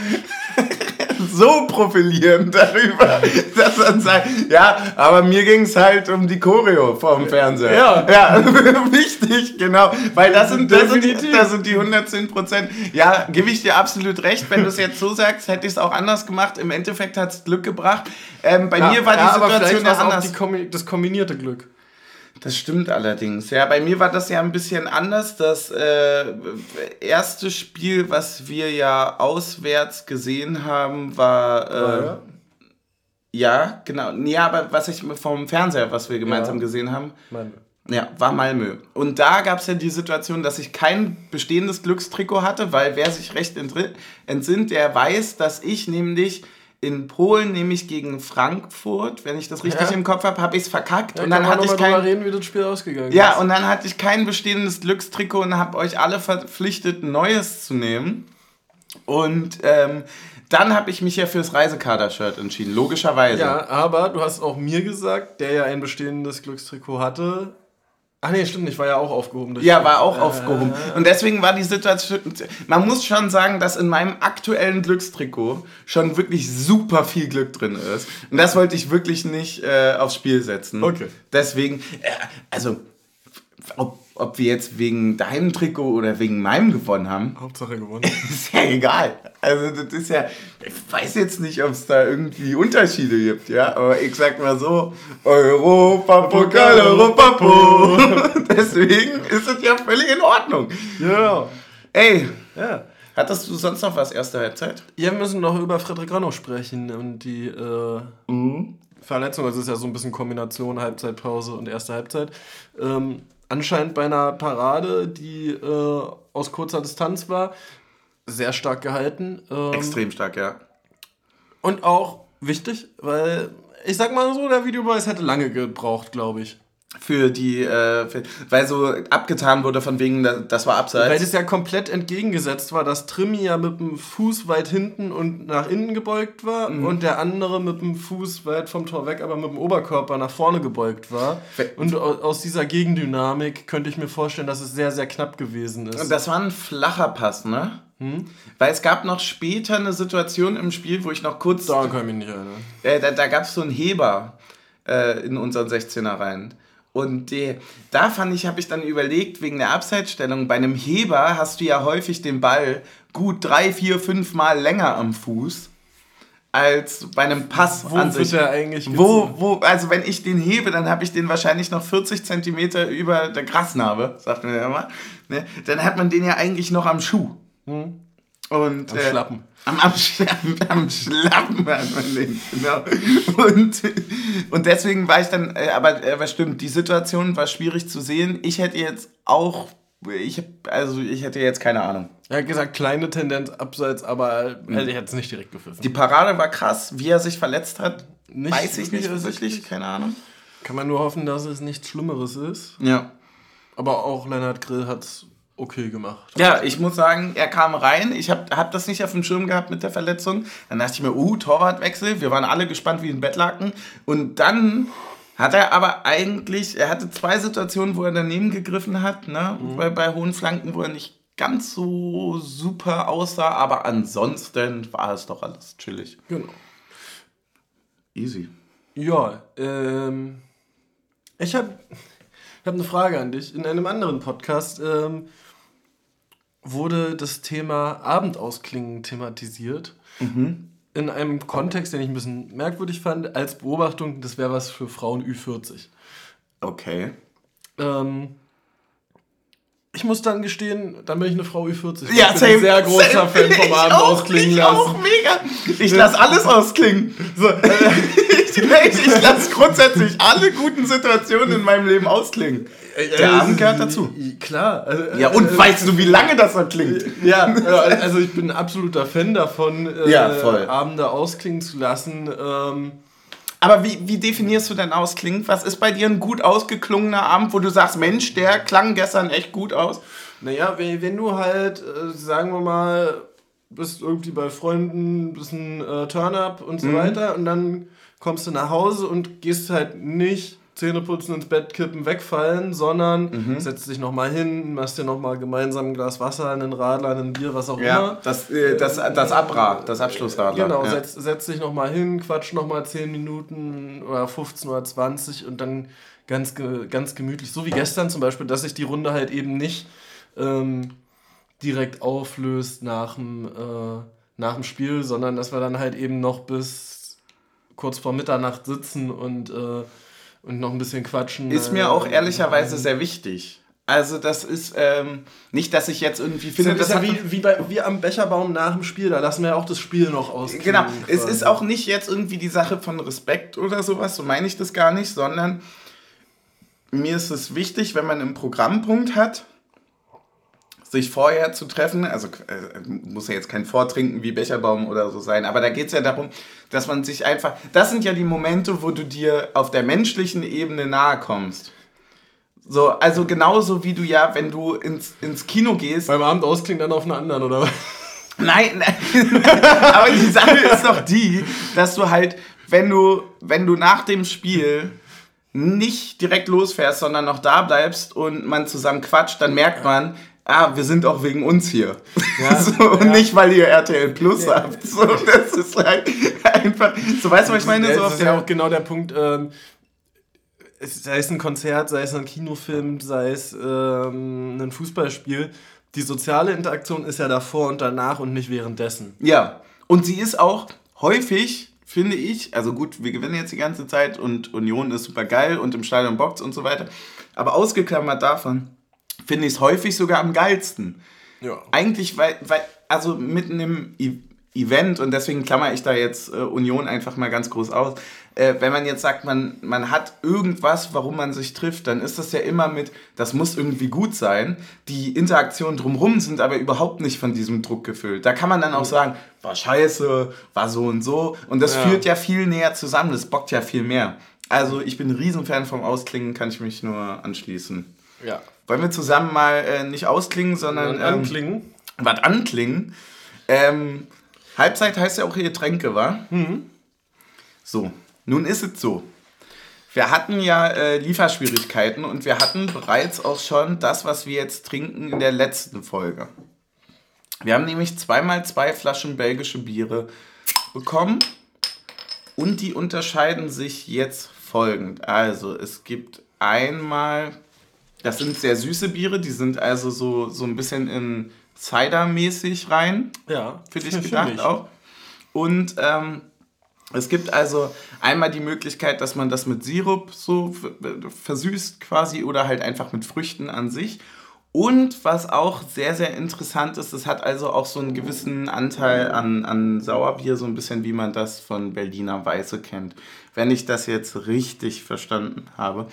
so profilieren darüber, dass man sagt, ja, aber mir ging es halt um die Choreo vorm Fernseher. Ja. Ja, wichtig, genau. Weil das sind, das sind, Definitiv. das sind die 110 Prozent. Ja, gebe ich dir absolut recht. Wenn du es jetzt so sagst, hätte ich es auch anders gemacht. Im Endeffekt hat es Glück gebracht. Ähm, bei mir war die ja, aber Situation vielleicht ja war's auch anders. die das kombinierte Glück. Das stimmt allerdings. Ja, bei mir war das ja ein bisschen anders. Das äh, erste Spiel, was wir ja auswärts gesehen haben, war. Äh, Ja. ja, genau. Ja, aber was ich vom Fernseher, was wir gemeinsam Ja. gesehen haben, Meine. ja, war Malmö. Und da gab es ja die Situation, dass ich kein bestehendes Glückstrikot hatte, weil wer sich recht entsinnt, der weiß, dass ich nämlich in Polen, nämlich gegen Frankfurt, wenn ich das richtig Ja. im Kopf habe, habe ich es verkackt. Ja, und dann hatte ich kein, reden, wie das Spiel ausgegangen ja, ist. und dann hatte ich kein bestehendes Glückstrikot und habe euch alle verpflichtet, ein neues zu nehmen. Und ähm, dann habe ich mich ja fürs Reisekader-Shirt entschieden, logischerweise. Ja, aber du hast auch mir gesagt, der ja ein bestehendes Glückstrikot hatte. Ach nee, stimmt nicht, war ja auch aufgehoben. Ja, war auch Äh, aufgehoben. Und deswegen war die Situation. Man muss schon sagen, dass in meinem aktuellen Glückstrikot schon wirklich super viel Glück drin ist. Und das wollte ich wirklich nicht äh, aufs Spiel setzen. Okay. Deswegen, äh, also, ob, ob wir jetzt wegen deinem Trikot oder wegen meinem gewonnen haben, Hauptsache gewonnen. ist ja egal. Also das ist ja, ich weiß jetzt nicht, ob es da irgendwie Unterschiede gibt, ja, aber ich sag mal so, Europapokal, Europapo. Deswegen ist es ja völlig in Ordnung. ja. Ey, Ja. hattest du sonst noch was erste Halbzeit? Ja, wir müssen noch über Frederik Rano sprechen und die äh, Mhm. Verletzung. Also es ist ja so ein bisschen Kombination Halbzeitpause und erste Halbzeit. Ähm, anscheinend bei einer Parade, die äh, aus kurzer Distanz war, sehr stark gehalten. Ähm, Extrem stark, ja. Und auch wichtig, weil ich sag mal so, der Videobeweis hätte lange gebraucht, glaube ich. Für die, äh, für, weil so abgetan wurde von wegen, das war abseits. Weil das ja komplett entgegengesetzt war, dass Trimmi ja mit dem Fuß weit hinten und nach innen gebeugt war mhm. und der andere mit dem Fuß weit vom Tor weg, aber mit dem Oberkörper nach vorne gebeugt war. Und aus dieser Gegendynamik könnte ich mir vorstellen, dass es sehr, sehr knapp gewesen ist. Und das war ein flacher Pass, ne? Hm? Weil es gab noch später eine Situation im Spiel, wo ich noch kurz. Da kann ich mich nicht erinnern. Äh, da da gab es so einen Heber äh, in unseren 16er rein. Und die, da fand ich, habe ich dann überlegt, wegen der Abseitsstellung, bei einem Heber hast du ja häufig den Ball gut drei, vier, fünf Mal länger am Fuß als bei einem Pass wo an sich. Er eigentlich wo, wo, also wenn ich den hebe, dann habe ich den wahrscheinlich noch 40 Zentimeter über der Grasnarbe, sagt man ja immer. Ne? Dann hat man den ja eigentlich noch am Schuh. Hm. Und, am äh, Schlappen. Am, am, am Schlappen hat man den, genau. Und, und deswegen war ich dann, äh, aber, äh, aber stimmt, die Situation war schwierig zu sehen. Ich hätte jetzt auch, ich also ich hätte jetzt keine Ahnung. Er hat gesagt, kleine Tendenz abseits, aber mhm. ich hätte es nicht direkt gepfiffen. Die Parade war krass, wie er sich verletzt hat, nicht weiß ich nicht wirklich, keine Ahnung. Kann man nur hoffen, dass es nichts Schlimmeres ist. Ja. Aber auch Lennart Grill hat es okay gemacht. Ja, ich muss sagen, er kam rein. Ich habe hab das nicht auf dem Schirm gehabt mit der Verletzung. Dann dachte ich mir, uh, Torwartwechsel. Wir waren alle gespannt wie ein Bettlaken. Und dann hat er aber eigentlich, er hatte zwei Situationen, wo er daneben gegriffen hat, ne? Mhm. Bei, bei hohen Flanken, wo er nicht ganz so super aussah, aber ansonsten war es doch alles chillig. Genau. Easy. Ja, ähm, ich habe ich hab eine Frage an dich. In einem anderen Podcast ähm, wurde das Thema Abendausklingen thematisiert. Mhm. In einem Kontext, den ich ein bisschen merkwürdig fand, als Beobachtung, das wäre was für Frauen Ü40. Okay. Ähm, ich muss dann gestehen, dann bin ich eine Frau Ü40. Ja, ich bin ein sehr großer same. Fan vom Abend ausklingen ich lassen. auch mega. Ich lasse alles ausklingen. So, ich, ich lasse grundsätzlich alle guten Situationen in meinem Leben ausklingen. Der Abend gehört dazu. Klar. Also, ja, und äh, weißt du, wie lange das noch klingt? Ja, also ich bin ein absoluter Fan davon, äh, ja. Abende ausklingen zu lassen. Ähm, aber wie, wie definierst du denn ausklingen? Was ist bei dir ein gut ausgeklungener Abend, wo du sagst, Mensch, der klang gestern echt gut aus? Naja, wenn, wenn du halt, äh, sagen wir mal, bist irgendwie bei Freunden, bist ein äh, Turn-up und so mhm. weiter und dann kommst du nach Hause und gehst halt nicht Zähne putzen, ins Bett kippen, wegfallen, sondern mhm. setzt dich nochmal hin, machst dir nochmal gemeinsam ein Glas Wasser, einen Radler, ein Bier, was auch ja, immer. Das, äh, das, das Abra, das Abschlussradler. Genau, ja. setz, setz dich nochmal hin, quatsch nochmal 10 Minuten oder 15 oder 20 und dann ganz, ganz gemütlich, so wie gestern zum Beispiel, dass sich die Runde halt eben nicht ähm, direkt auflöst nach dem, äh, nach dem Spiel, sondern dass wir dann halt eben noch bis kurz vor Mitternacht sitzen und äh, und noch ein bisschen quatschen. Ist mir auch ehrlicherweise sehr wichtig. Also das ist ähm, nicht, dass ich jetzt irgendwie finde, das ist ja wie, wie, bei, wie am Becherbaum nach dem Spiel, da lassen wir ja auch das Spiel noch aus. Genau, quasi. es ist auch nicht jetzt irgendwie die Sache von Respekt oder sowas, so meine ich das gar nicht, sondern mir ist es wichtig, wenn man einen Programmpunkt hat, sich vorher zu treffen, also äh, muss ja jetzt kein Vortrinken wie Becherbaum oder so sein, aber da geht es ja darum, dass man sich einfach, das sind ja die Momente, wo du dir auf der menschlichen Ebene nahe kommst. So, also genauso wie du ja, wenn du ins, ins Kino gehst. Beim Abend ausklingt dann auf einen anderen, oder was? Nein, nein. aber die Sache ist doch die, dass du halt, wenn du, wenn du nach dem Spiel nicht direkt losfährst, sondern noch da bleibst und man zusammen quatscht, dann merkt man, ah, wir sind auch wegen uns hier. Ja, so, ja. Und nicht, weil ihr RTL Plus ja. habt. So, das ist halt einfach, so weißt du, was ich meine? So das ist ja auch genau der Punkt, ähm, sei es ein Konzert, sei es ein Kinofilm, sei es ähm, ein Fußballspiel, die soziale Interaktion ist ja davor und danach und nicht währenddessen. Ja, und sie ist auch häufig, finde ich, also gut, wir gewinnen jetzt die ganze Zeit und Union ist super geil und im Stadion Box und so weiter, aber ausgeklammert davon, finde ich es häufig sogar am geilsten. Ja. Eigentlich, weil, weil, also mit einem, Event und deswegen klammer ich da jetzt äh, Union einfach mal ganz groß aus. Äh, wenn man jetzt sagt, man, man hat irgendwas, warum man sich trifft, dann ist das ja immer mit, das muss irgendwie gut sein. Die Interaktionen drumherum sind aber überhaupt nicht von diesem Druck gefüllt. Da kann man dann auch sagen, war scheiße, war so und so. Und das ja. führt ja viel näher zusammen, das bockt ja viel mehr. Also ich bin ein Riesenfan vom Ausklingen, kann ich mich nur anschließen. Ja. Wollen wir zusammen mal äh, nicht ausklingen, sondern ähm, anklingen? Was anklingen? Ähm, Halbzeit heißt ja auch hier Tränke, wa? Mhm. So, nun ist es so. Wir hatten ja äh, Lieferschwierigkeiten und wir hatten bereits auch schon das, was wir jetzt trinken in der letzten Folge. Wir haben nämlich zweimal zwei Flaschen belgische Biere bekommen und die unterscheiden sich jetzt folgend. Also es gibt einmal, das sind sehr süße Biere, die sind also so, so ein bisschen in Cider-mäßig rein. Ja. Für dich gedacht mich. auch. Und ähm, es gibt also einmal die Möglichkeit, dass man das mit Sirup so versüßt quasi oder halt einfach mit Früchten an sich. Und was auch sehr, sehr interessant ist, es hat also auch so einen gewissen Anteil an, an Sauerbier, so ein bisschen wie man das von Berliner Weiße kennt. Wenn ich das jetzt richtig verstanden habe.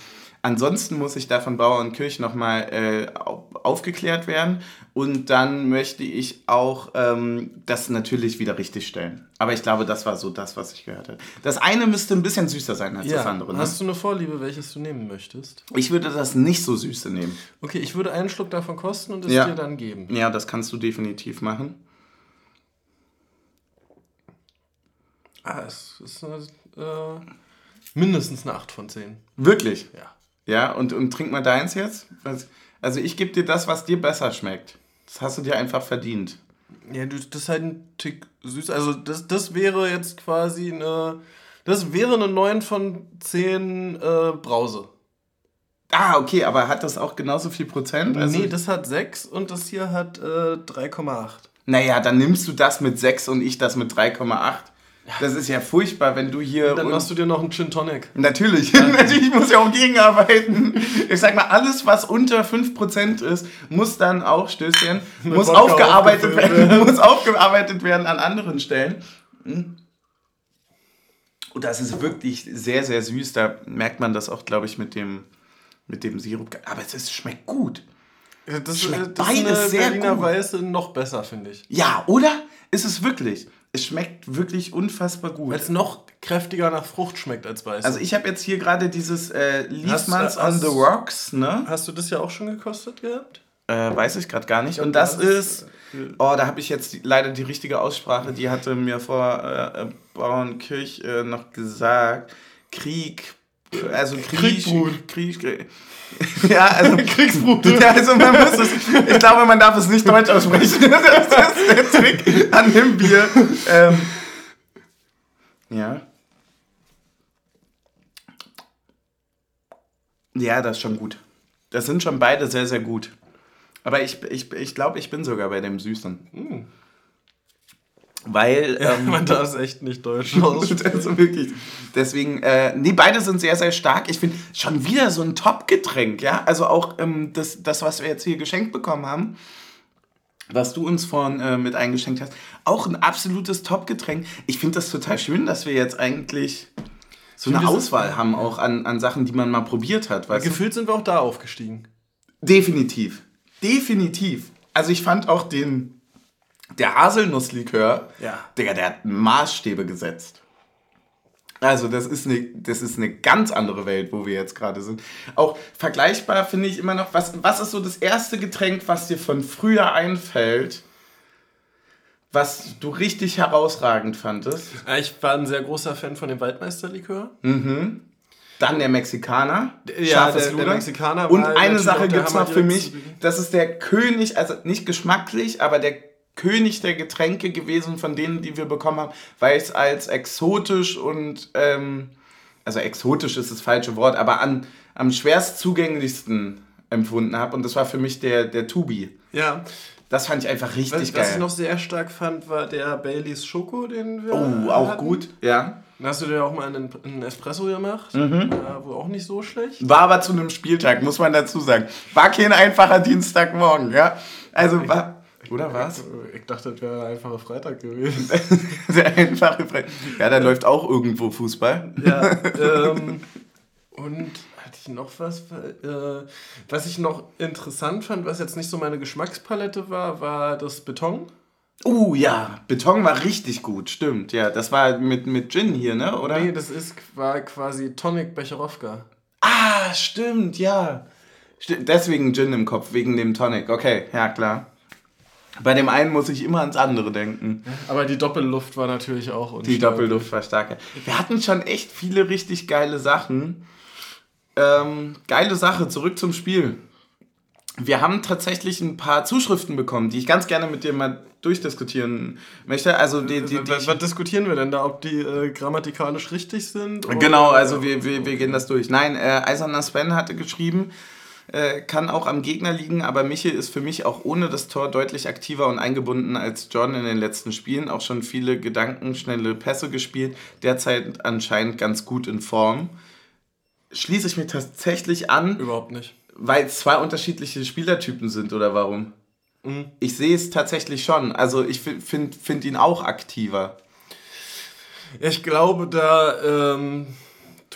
Ansonsten muss ich da von Bauer und Kirch nochmal äh, aufgeklärt werden und dann möchte ich auch ähm, das natürlich wieder richtig stellen. Aber ich glaube, das war so das, was ich gehört habe. Das eine müsste ein bisschen süßer sein als ja. das andere. Ne? Hast du eine Vorliebe, welches du nehmen möchtest? Ich würde das nicht so süße nehmen. Okay, ich würde einen Schluck davon kosten und es ja. dir dann geben. Ja, das kannst du definitiv machen. Ah, es ist eine, äh, mindestens eine 8 von 10. Wirklich? Ja. Ja, und, und trink mal deins jetzt. Also ich gebe dir das, was dir besser schmeckt. Das hast du dir einfach verdient. Ja, du, das ist halt ein Tick süß. Also das, das wäre jetzt quasi eine. Das wäre eine 9 von 10 äh, Brause. Ah, okay, aber hat das auch genauso viel Prozent? Also nee, das hat 6 und das hier hat äh, 3,8. Naja, dann nimmst du das mit 6 und ich das mit 3,8. Das ist ja furchtbar, wenn du hier. Und dann machst du dir noch einen Gin Tonic. Natürlich. Natürlich muss ja auch gegenarbeiten. Ich sag mal, alles, was unter 5% ist, muss dann auch Stößchen, muss aufgearbeitet werden, muss aufgearbeitet werden an anderen Stellen. Hm. Und das ist wirklich sehr, sehr süß. Da merkt man das auch, glaube ich, mit dem, mit dem Sirup. Aber es ist, schmeckt gut. Das, schmeckt beides ist sehr Berliner gut. Weiße noch besser, finde ich. Ja, oder? Ist es wirklich? Es schmeckt wirklich unfassbar gut. Weil es noch kräftiger nach Frucht schmeckt als weiß. Also ich habe jetzt hier gerade dieses äh, Liefmanns on the Rocks, ne? Hast du das ja auch schon gekostet gehabt? Äh, weiß ich gerade gar nicht. Und das ist, oh, da habe ich jetzt leider die richtige Aussprache, die hatte mir vor äh, äh Bauernkirch äh, noch gesagt. Krieg, also Krieg, Krieg, Krieg, Krieg ja, also Kriegsbrut. Ja, also man muss es, ich glaube, man darf es nicht deutsch aussprechen. Das ist der Trick an dem Bier. Ähm, ja. Ja, das ist schon gut. Das sind schon beide sehr, sehr gut. Aber ich, ich, ich glaube, ich bin sogar bei dem Süßen. Mm. Weil. Ähm, man darf es echt nicht deutsch aussprechen. also wirklich. Deswegen, äh, nee, beide sind sehr, sehr stark. Ich finde schon wieder so ein Top-Getränk, ja. Also auch ähm, das, das, was wir jetzt hier geschenkt bekommen haben, was du uns vorhin äh, mit eingeschenkt hast, auch ein absolutes Top-Getränk. Ich finde das total schön, dass wir jetzt eigentlich so eine Auswahl haben, auch an, an Sachen, die man mal probiert hat. Weißt Gefühlt sind wir auch da aufgestiegen. Definitiv. Definitiv. Also ich fand auch den der Haselnusslikör, ja. Digga, der hat Maßstäbe gesetzt. Also das ist, eine, das ist eine ganz andere Welt, wo wir jetzt gerade sind. Auch vergleichbar finde ich immer noch, was, was ist so das erste Getränk, was dir von früher einfällt, was du richtig herausragend fandest? Ich war ein sehr großer Fan von dem Waldmeisterlikör. Mhm. Dann der Mexikaner. Ja, der, der, Mexikaner. Und eine Sache gibt es noch für mich. Das ist der König, also nicht geschmacklich, aber der König der Getränke gewesen von denen, die wir bekommen haben, weil ich es als exotisch und, ähm, also exotisch ist das falsche Wort, aber an, am schwerst zugänglichsten empfunden habe. Und das war für mich der, der Tubi. Ja. Das fand ich einfach richtig was, geil. Was ich noch sehr stark fand, war der Baileys Schoko, den wir. Oh, auch hatten. gut, ja. Dann hast du dir auch mal einen, einen Espresso gemacht, mhm. äh, wohl auch nicht so schlecht. War aber zu einem Spieltag, muss man dazu sagen. War kein einfacher Dienstagmorgen, ja. Also war, Oder was? Ich dachte, das wäre ein einfacher Freitag gewesen. Der einfache Freitag. Ja, da läuft auch irgendwo Fußball. Ja, ähm, und hatte ich noch was? Äh, was ich noch interessant fand, was jetzt nicht so meine Geschmackspalette war, war das Beton. Oh ja, Beton war richtig gut, stimmt. Ja, das war mit, mit Gin hier, ne? Oder? Nee, das ist, war quasi Tonic Becherowka. Ah, stimmt, ja. Stimmt, deswegen Gin im Kopf, wegen dem Tonic. Okay, ja, klar. Bei dem einen muss ich immer ans andere denken. Aber die Doppelluft war natürlich auch Die Doppelluft war stark. Wir hatten schon echt viele richtig geile Sachen. Ähm, geile Sache, zurück zum Spiel. Wir haben tatsächlich ein paar Zuschriften bekommen, die ich ganz gerne mit dir mal durchdiskutieren möchte. Also die, die, die was, was, diskutieren wir denn da? Ob die äh, grammatikalisch richtig sind? Genau, also wir, wir, wir gehen das durch. Nein, äh, Eiserner Sven hatte geschrieben, äh, kann auch am Gegner liegen, aber Michel ist für mich auch ohne das Tor deutlich aktiver und eingebunden als John in den letzten Spielen. Auch schon viele gedankenschnelle Pässe gespielt, derzeit anscheinend ganz gut in Form. Schließe ich mir tatsächlich an. Überhaupt nicht. Weil es zwei unterschiedliche Spielertypen sind, oder warum? Mhm. Ich sehe es tatsächlich schon. Also ich finde find ihn auch aktiver. Ich glaube, da ähm,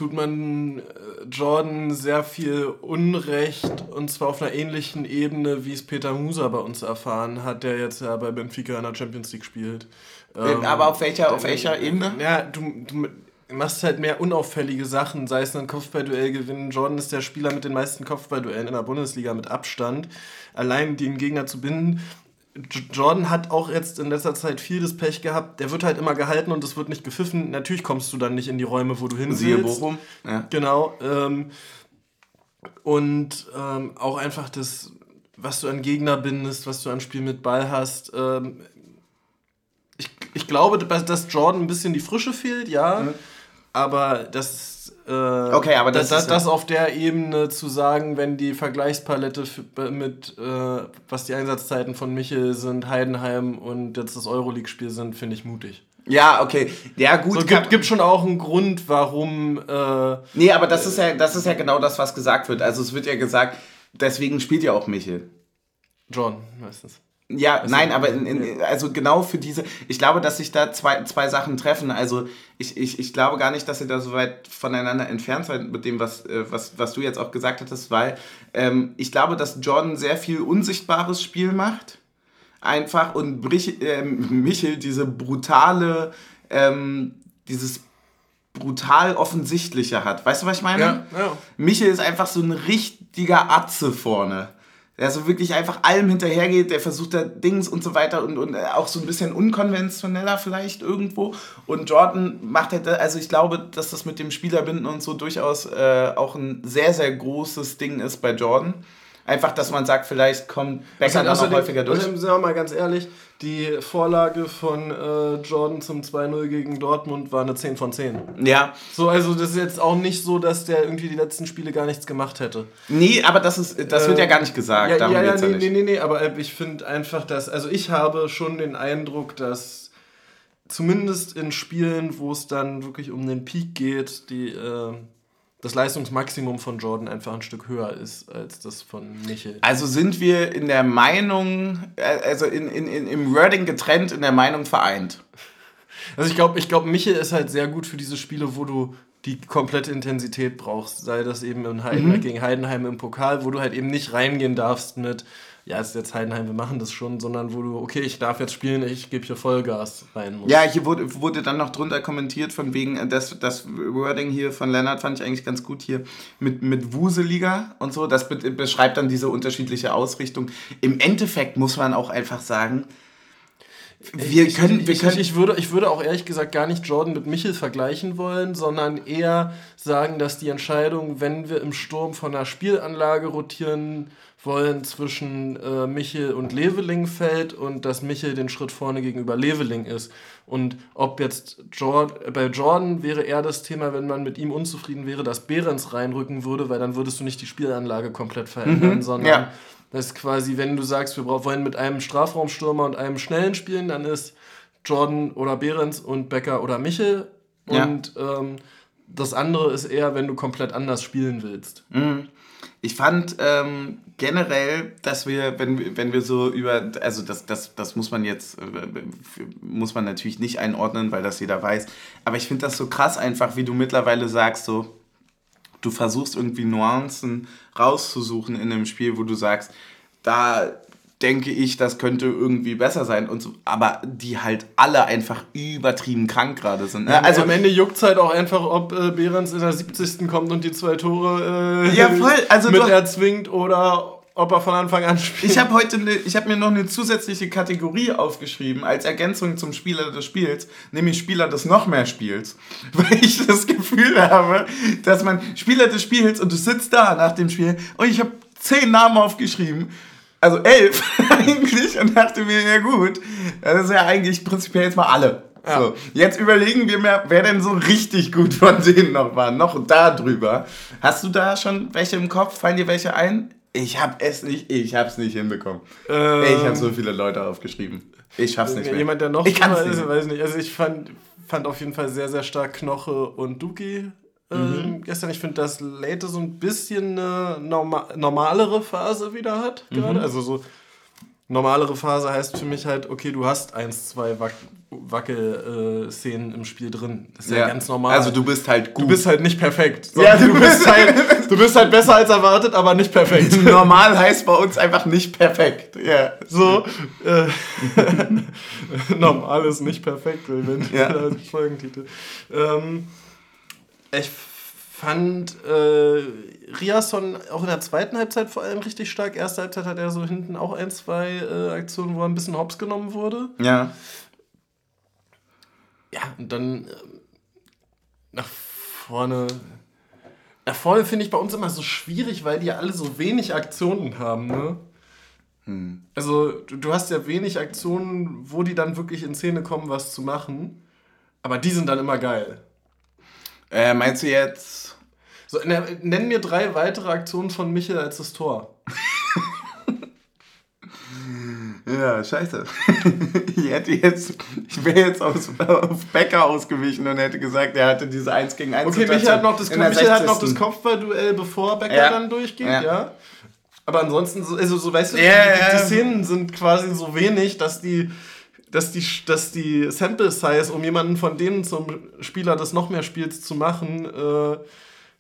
tut man äh, Jordan sehr viel Unrecht und zwar auf einer ähnlichen Ebene, wie es Peter Musa bei uns erfahren hat, der jetzt ja bei Benfica in der Champions League spielt. Ähm, Aber auf welcher, auf welcher Ebene? Ja, du, du machst halt mehr unauffällige Sachen, sei es ein Kopfballduell gewinnen. Jordan ist der Spieler mit den meisten Kopfballduellen in der Bundesliga mit Abstand. Allein den Gegner zu binden, Jordan hat auch jetzt in letzter Zeit viel das Pech gehabt. Der wird halt immer gehalten und es wird nicht gepfiffen. Natürlich kommst du dann nicht in die Räume, wo du hin Siehe willst. Bochum. Ja. Genau. Ähm, und ähm, auch einfach das, was du an Gegner bindest, was du an Spiel mit Ball hast. Ähm, ich, ich glaube, dass Jordan ein bisschen die Frische fehlt, ja. Mhm. Aber das äh, okay, aber das, das, das auf der Ebene zu sagen, wenn die Vergleichspalette mit, äh, was die Einsatzzeiten von Michel sind, Heidenheim und jetzt das Euroleague-Spiel sind, finde ich mutig. Ja, okay. Ja, gut. So, gibt, gibt schon auch einen Grund, warum. Äh, nee, aber das ist, ja, das ist ja genau das, was gesagt wird. Also, es wird ja gesagt, deswegen spielt ja auch Michel. John, meistens. Ja, also, nein, aber in, in, also genau für diese, ich glaube, dass sich da zwei, zwei Sachen treffen. Also ich, ich, ich glaube gar nicht, dass ihr da so weit voneinander entfernt seid mit dem, was, äh, was, was du jetzt auch gesagt hattest, weil ähm, ich glaube, dass Jordan sehr viel unsichtbares Spiel macht. Einfach und Brich, äh, Michel diese brutale, ähm, dieses brutal offensichtliche hat. Weißt du, was ich meine? Ja, ja. Michel ist einfach so ein richtiger Atze vorne der so wirklich einfach allem hinterhergeht, der versucht da Dings und so weiter und, und auch so ein bisschen unkonventioneller vielleicht irgendwo. Und Jordan macht halt, also ich glaube, dass das mit dem Spielerbinden und so durchaus äh, auch ein sehr, sehr großes Ding ist bei Jordan. Einfach, dass man sagt, vielleicht kommt Becker dann auch häufiger durch. Sagen wir mal ganz ehrlich, die Vorlage von äh, Jordan zum 2-0 gegen Dortmund war eine 10 von 10. Ja. So, also das ist jetzt auch nicht so, dass der irgendwie die letzten Spiele gar nichts gemacht hätte. Nee, aber das, ist, das wird ja gar nicht gesagt. Ja, ja, ja, nee, nee, nee, nee, aber äh, ich finde einfach, dass, also ich habe schon den Eindruck, dass zumindest in Spielen, wo es dann wirklich um den Peak geht, die... Äh, das Leistungsmaximum von Jordan einfach ein Stück höher ist als das von Michel. Also sind wir in der Meinung, äh, also in, in, in, im Wording getrennt, in der Meinung vereint. Also ich glaube, ich glaub, Michel ist halt sehr gut für diese Spiele, wo du die komplette Intensität brauchst. Sei das eben in Heiden, mhm. gegen Heidenheim im Pokal, wo du halt eben nicht reingehen darfst mit, ja, es ist jetzt Heidenheim, wir machen das schon, sondern wo du, okay, ich darf jetzt spielen, ich gebe hier Vollgas rein. Muss. Ja, hier wurde, wurde dann noch drunter kommentiert, von wegen, äh, das, das Wording hier von Lennart fand ich eigentlich ganz gut hier, mit, mit Wuseliga und so, das beschreibt dann diese unterschiedliche Ausrichtung. Im Endeffekt muss man auch einfach sagen, wir ich, können, wir können ich, würde, ich würde auch ehrlich gesagt gar nicht Jordan mit Michel vergleichen wollen, sondern eher sagen, dass die Entscheidung, wenn wir im Sturm von der Spielanlage rotieren wollen, zwischen äh, Michel und Leveling fällt und dass Michel den Schritt vorne gegenüber Leveling ist. Und ob jetzt Jordan, bei Jordan wäre eher das Thema, wenn man mit ihm unzufrieden wäre, dass Behrens reinrücken würde, weil dann würdest du nicht die Spielanlage komplett verändern, mhm, sondern ja das ist quasi, wenn du sagst, wir wollen mit einem Strafraumstürmer und einem Schnellen spielen, dann ist Jordan oder Behrens und Becker oder Michel. Und ja. ähm, das andere ist eher, wenn du komplett anders spielen willst. Mhm. Ich fand ähm, generell, dass wir, wenn, wenn wir so über, also das, das, das muss man jetzt, äh, muss man natürlich nicht einordnen, weil das jeder weiß, aber ich finde das so krass einfach, wie du mittlerweile sagst, so, du versuchst irgendwie Nuancen rauszusuchen in einem Spiel, wo du sagst, da denke ich, das könnte irgendwie besser sein und so, aber die halt alle einfach übertrieben krank gerade sind. Ne? Also am Ende juckt es halt auch einfach, ob äh, Behrens in der 70. kommt und die zwei Tore äh, ja, voll. Also mit erzwingt oder ob er von Anfang an spielt. Ich habe heute, ne, ich habe mir noch eine zusätzliche Kategorie aufgeschrieben als Ergänzung zum Spieler des Spiels, nämlich Spieler des noch mehr Spiels, weil ich das Gefühl habe, dass man Spieler des Spiels und du sitzt da nach dem Spiel und ich habe zehn Namen aufgeschrieben also elf eigentlich und dachte mir, ja gut, das ist ja eigentlich prinzipiell jetzt mal alle. Ja. So, jetzt überlegen wir mir, wer denn so richtig gut von denen noch war, noch da drüber. Hast du da schon welche im Kopf? Fallen dir welche ein? Ich hab es nicht, ich hab's nicht hinbekommen. Ähm, ich habe so viele Leute aufgeschrieben. Ich schaff's nicht mehr. Jemand, der noch ich kann's ist, weiß nicht. Also ich fand, fand auf jeden Fall sehr, sehr stark Knoche und Duki mhm. gestern. Ich finde, dass Late so ein bisschen eine norma normalere Phase wieder hat. Mhm. Also so normalere Phase heißt für mich halt, okay, du hast eins, zwei Wac Wackel-Szenen äh, im Spiel drin. Das ist ja. ja. ganz normal. Also du bist halt gut. Du bist halt nicht perfekt. Ja, du, du, bist halt, du bist halt besser als erwartet, aber nicht perfekt. Normal heißt bei uns einfach nicht perfekt. Ja. So, äh, normal ist nicht perfekt, wenn ja. Folgentitel. Ähm, ich fand äh, Riasson auch in der zweiten Halbzeit vor allem richtig stark. Erste Halbzeit hat er so hinten auch ein, zwei äh, Aktionen, wo er ein bisschen hops genommen wurde. Ja. Ja, und dann äh, nach vorne. Nach vorne finde ich bei uns immer so schwierig, weil die ja alle so wenig Aktionen haben, ne? Hm. Also, du, du hast ja wenig Aktionen, wo die dann wirklich in Szene kommen, was zu machen. Aber die sind dann immer geil. Äh, meinst du jetzt? So, nenn mir drei weitere Aktionen von Michel als das Tor. ja, scheiße. ich hätte jetzt, ich wäre jetzt auf, auf Becker ausgewichen und hätte gesagt, er hatte diese 1 gegen 1 Okay, Michel hat noch das, Michael hat noch das Kopfballduell, bevor Becker ja. dann durchgeht, ja. ja. Aber ansonsten, also, so weißt du, yeah, die, die Szenen sind quasi so wenig, dass die dass die, dass die Sample Size, um jemanden von denen zum Spieler des noch mehr Spiels zu machen, äh,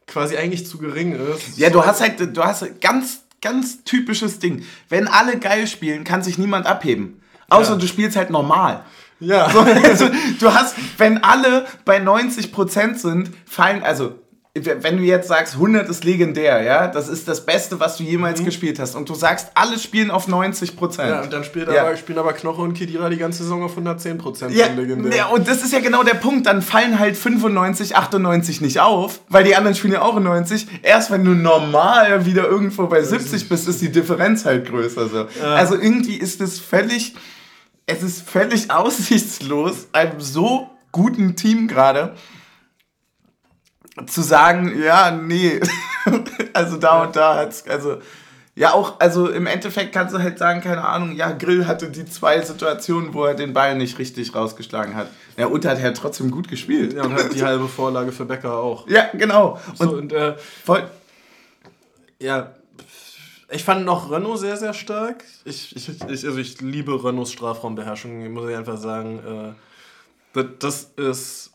quasi eigentlich zu gering ist. Ja, du hast halt, du hast ganz, ganz typisches Ding. Wenn alle geil spielen, kann sich niemand abheben. Außer ja. du spielst halt normal. Ja. So, also, du hast, wenn alle bei 90% sind, fallen, also wenn du jetzt sagst, 100 ist legendär, ja, das ist das Beste, was du jemals mhm. gespielt hast, und du sagst, alle spielen auf 90 Prozent. Ja, und dann spielt ja. aber, spielen aber Knoche und Kedira die ganze Saison auf 110 Prozent ja, legendär. Ja, und das ist ja genau der Punkt, dann fallen halt 95, 98 nicht auf, weil die anderen spielen ja auch in 90. Erst wenn du normal wieder irgendwo bei 70 bist, ist die Differenz halt größer. So. Ja. Also irgendwie ist es völlig, es ist völlig aussichtslos, einem so guten Team gerade zu sagen, ja, nee, also da und da hat's, also ja auch, also im Endeffekt kannst du halt sagen, keine Ahnung, ja, Grill hatte die zwei Situationen, wo er den Ball nicht richtig rausgeschlagen hat. Ja, und hat er trotzdem gut gespielt. Ja, und hat die halbe Vorlage für Becker auch. Ja, genau. Und, so, und äh, voll. Ja, ich fand noch Renault sehr, sehr stark. Ich, ich, ich, also ich liebe Renaults Strafraumbeherrschung, muss ich einfach sagen. Äh, das ist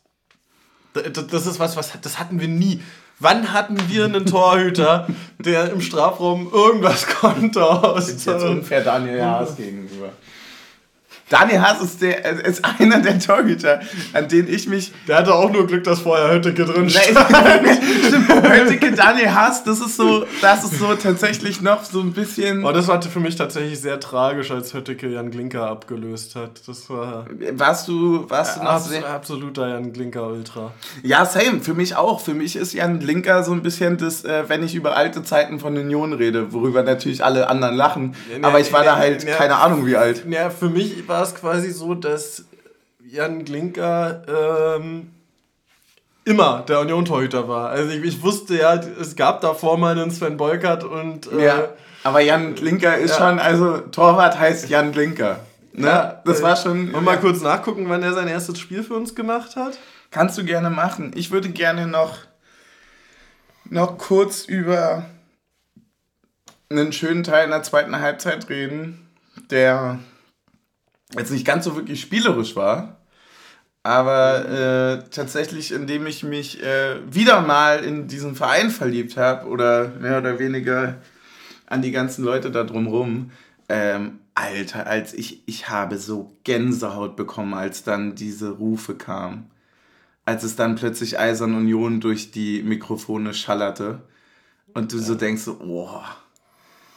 das ist was, was das hatten wir nie. Wann hatten wir einen Torhüter, der im Strafraum irgendwas konnte? Aus, das ist jetzt unfair Daniel Haas gegenüber. Daniel Haas ist, der, ist einer der Torhüter, an den ich mich. Der hatte auch nur Glück, dass vorher Hötteke drin stand. Stimmt, Hötteke, Daniel Haas, das ist so, das ist so tatsächlich noch so ein bisschen. Oh, das war für mich tatsächlich sehr tragisch, als Hötteke Jan Glinker abgelöst hat. Das war. Warst du, warst du noch abs sehr absoluter Jan Glinker Ultra. Ja, same. Für mich auch. Für mich ist Jan Glinker so ein bisschen das, äh, wenn ich über alte Zeiten von Union rede, worüber natürlich alle anderen lachen. Ja, aber ich war ja, da halt ja, keine Ahnung wie alt. Ja, für mich war war es quasi so, dass Jan Glinker ähm, immer der Union-Torhüter war. Also ich, ich, wusste ja, es gab davor mal einen Sven Beukert und... Äh, ja, aber Jan Glinker ist ja. schon, also Torwart heißt Jan Glinker. Ne? Ja, das war schon... Wollen wir mal kurz nachgucken, wann er sein erstes Spiel für uns gemacht hat? Kannst du gerne machen. Ich würde gerne noch noch kurz über einen schönen Teil in der zweiten Halbzeit reden, der jetzt nicht ganz so wirklich spielerisch war, aber äh, tatsächlich, indem ich mich äh, wieder mal in diesen Verein verliebt habe oder mehr oder weniger an die ganzen Leute da drumrum. Ähm, Alter, als ich, ich habe so Gänsehaut bekommen, als dann diese Rufe kamen. Als es dann plötzlich Eisern Union durch die Mikrofone schallerte. Und du so denkst, oh,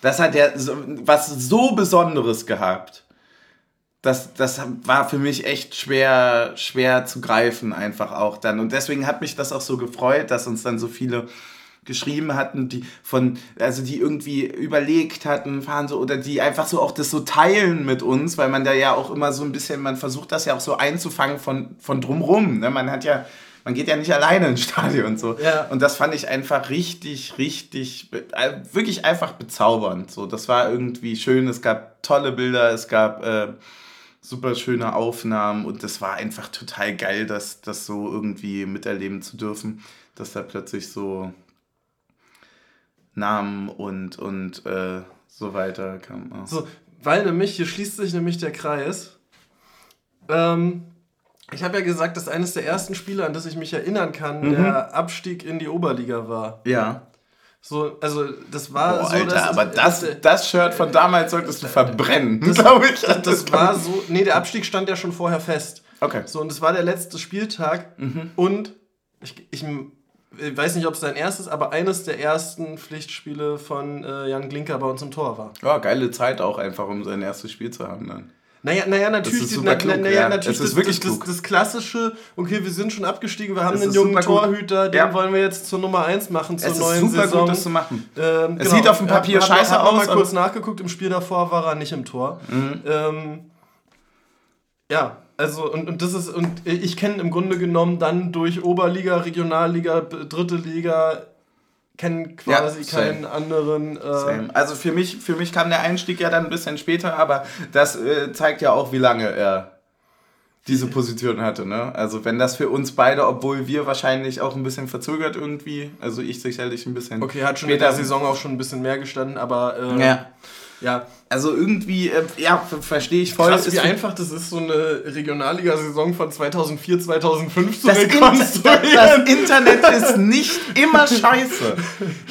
das hat ja so, was so Besonderes gehabt. Das, das war für mich echt schwer, schwer zu greifen, einfach auch dann. Und deswegen hat mich das auch so gefreut, dass uns dann so viele geschrieben hatten, die von, also die irgendwie überlegt hatten, fahren so, oder die einfach so auch das so teilen mit uns, weil man da ja auch immer so ein bisschen, man versucht das ja auch so einzufangen von, von drumrum. Ne? Man hat ja, man geht ja nicht alleine ins Stadion und so. Ja. Und das fand ich einfach richtig, richtig, äh, wirklich einfach bezaubernd. So, das war irgendwie schön. Es gab tolle Bilder, es gab äh, super schöne Aufnahmen und das war einfach total geil, das, das so irgendwie miterleben zu dürfen, dass da plötzlich so Namen und, und äh, so weiter kam. So, weil nämlich, hier schließt sich nämlich der Kreis. Ähm, ich habe ja gesagt, dass eines der ersten Spiele, an das ich mich erinnern kann, mhm. der Abstieg in die Oberliga war. Ja. So, also das war Boah, so. Alter, das, aber das, das, das Shirt von damals solltest du verbrennen, glaube ich. Das, das war so. Nee, der Abstieg stand ja schon vorher fest. Okay. So, und es war der letzte Spieltag mhm. und ich, ich ich weiß nicht, ob es sein erstes, aber eines der ersten Pflichtspiele von äh, Jan Glinker bei uns im Tor war. Ja, geile Zeit auch einfach, um sein erstes Spiel zu haben dann. Naja, naja, natürlich, das, ist na, klug, naja, ja. natürlich das, das, das, das, klassische, okay, wir sind schon abgestiegen, wir haben einen jungen Torhüter, den ja. wollen wir jetzt zur Nummer 1 machen, zur es neuen ist super Saison. Gut, das zu machen. Ähm, es genau. sieht auf dem Papier hab, scheiße hab, hab aus. Ich habe mal kurz nachgeguckt, im Spiel davor war er nicht im Tor. Mhm. Ähm, ja, also und, und das ist und ich kenne im Grunde genommen dann durch Oberliga, Regionalliga, dritte Liga kenne quasi ja, keinen anderen. Äh also für mich, für mich kam der Einstieg ja dann ein bisschen später, aber das äh, zeigt ja auch, wie lange er diese Position hatte. Ne? Also wenn das für uns beide, obwohl wir wahrscheinlich auch ein bisschen verzögert irgendwie, also ich sicherlich ein bisschen. Okay, hat schon später in der Saison auch schon ein bisschen mehr gestanden, aber äh, ja. Ja, also irgendwie, äh, ja, verstehe ich voll. Krass, wie einfach das ist, so eine Regionalliga-Saison von 2004, 2005 zu das rekonstruieren. Inter das Internet ist nicht immer scheiße.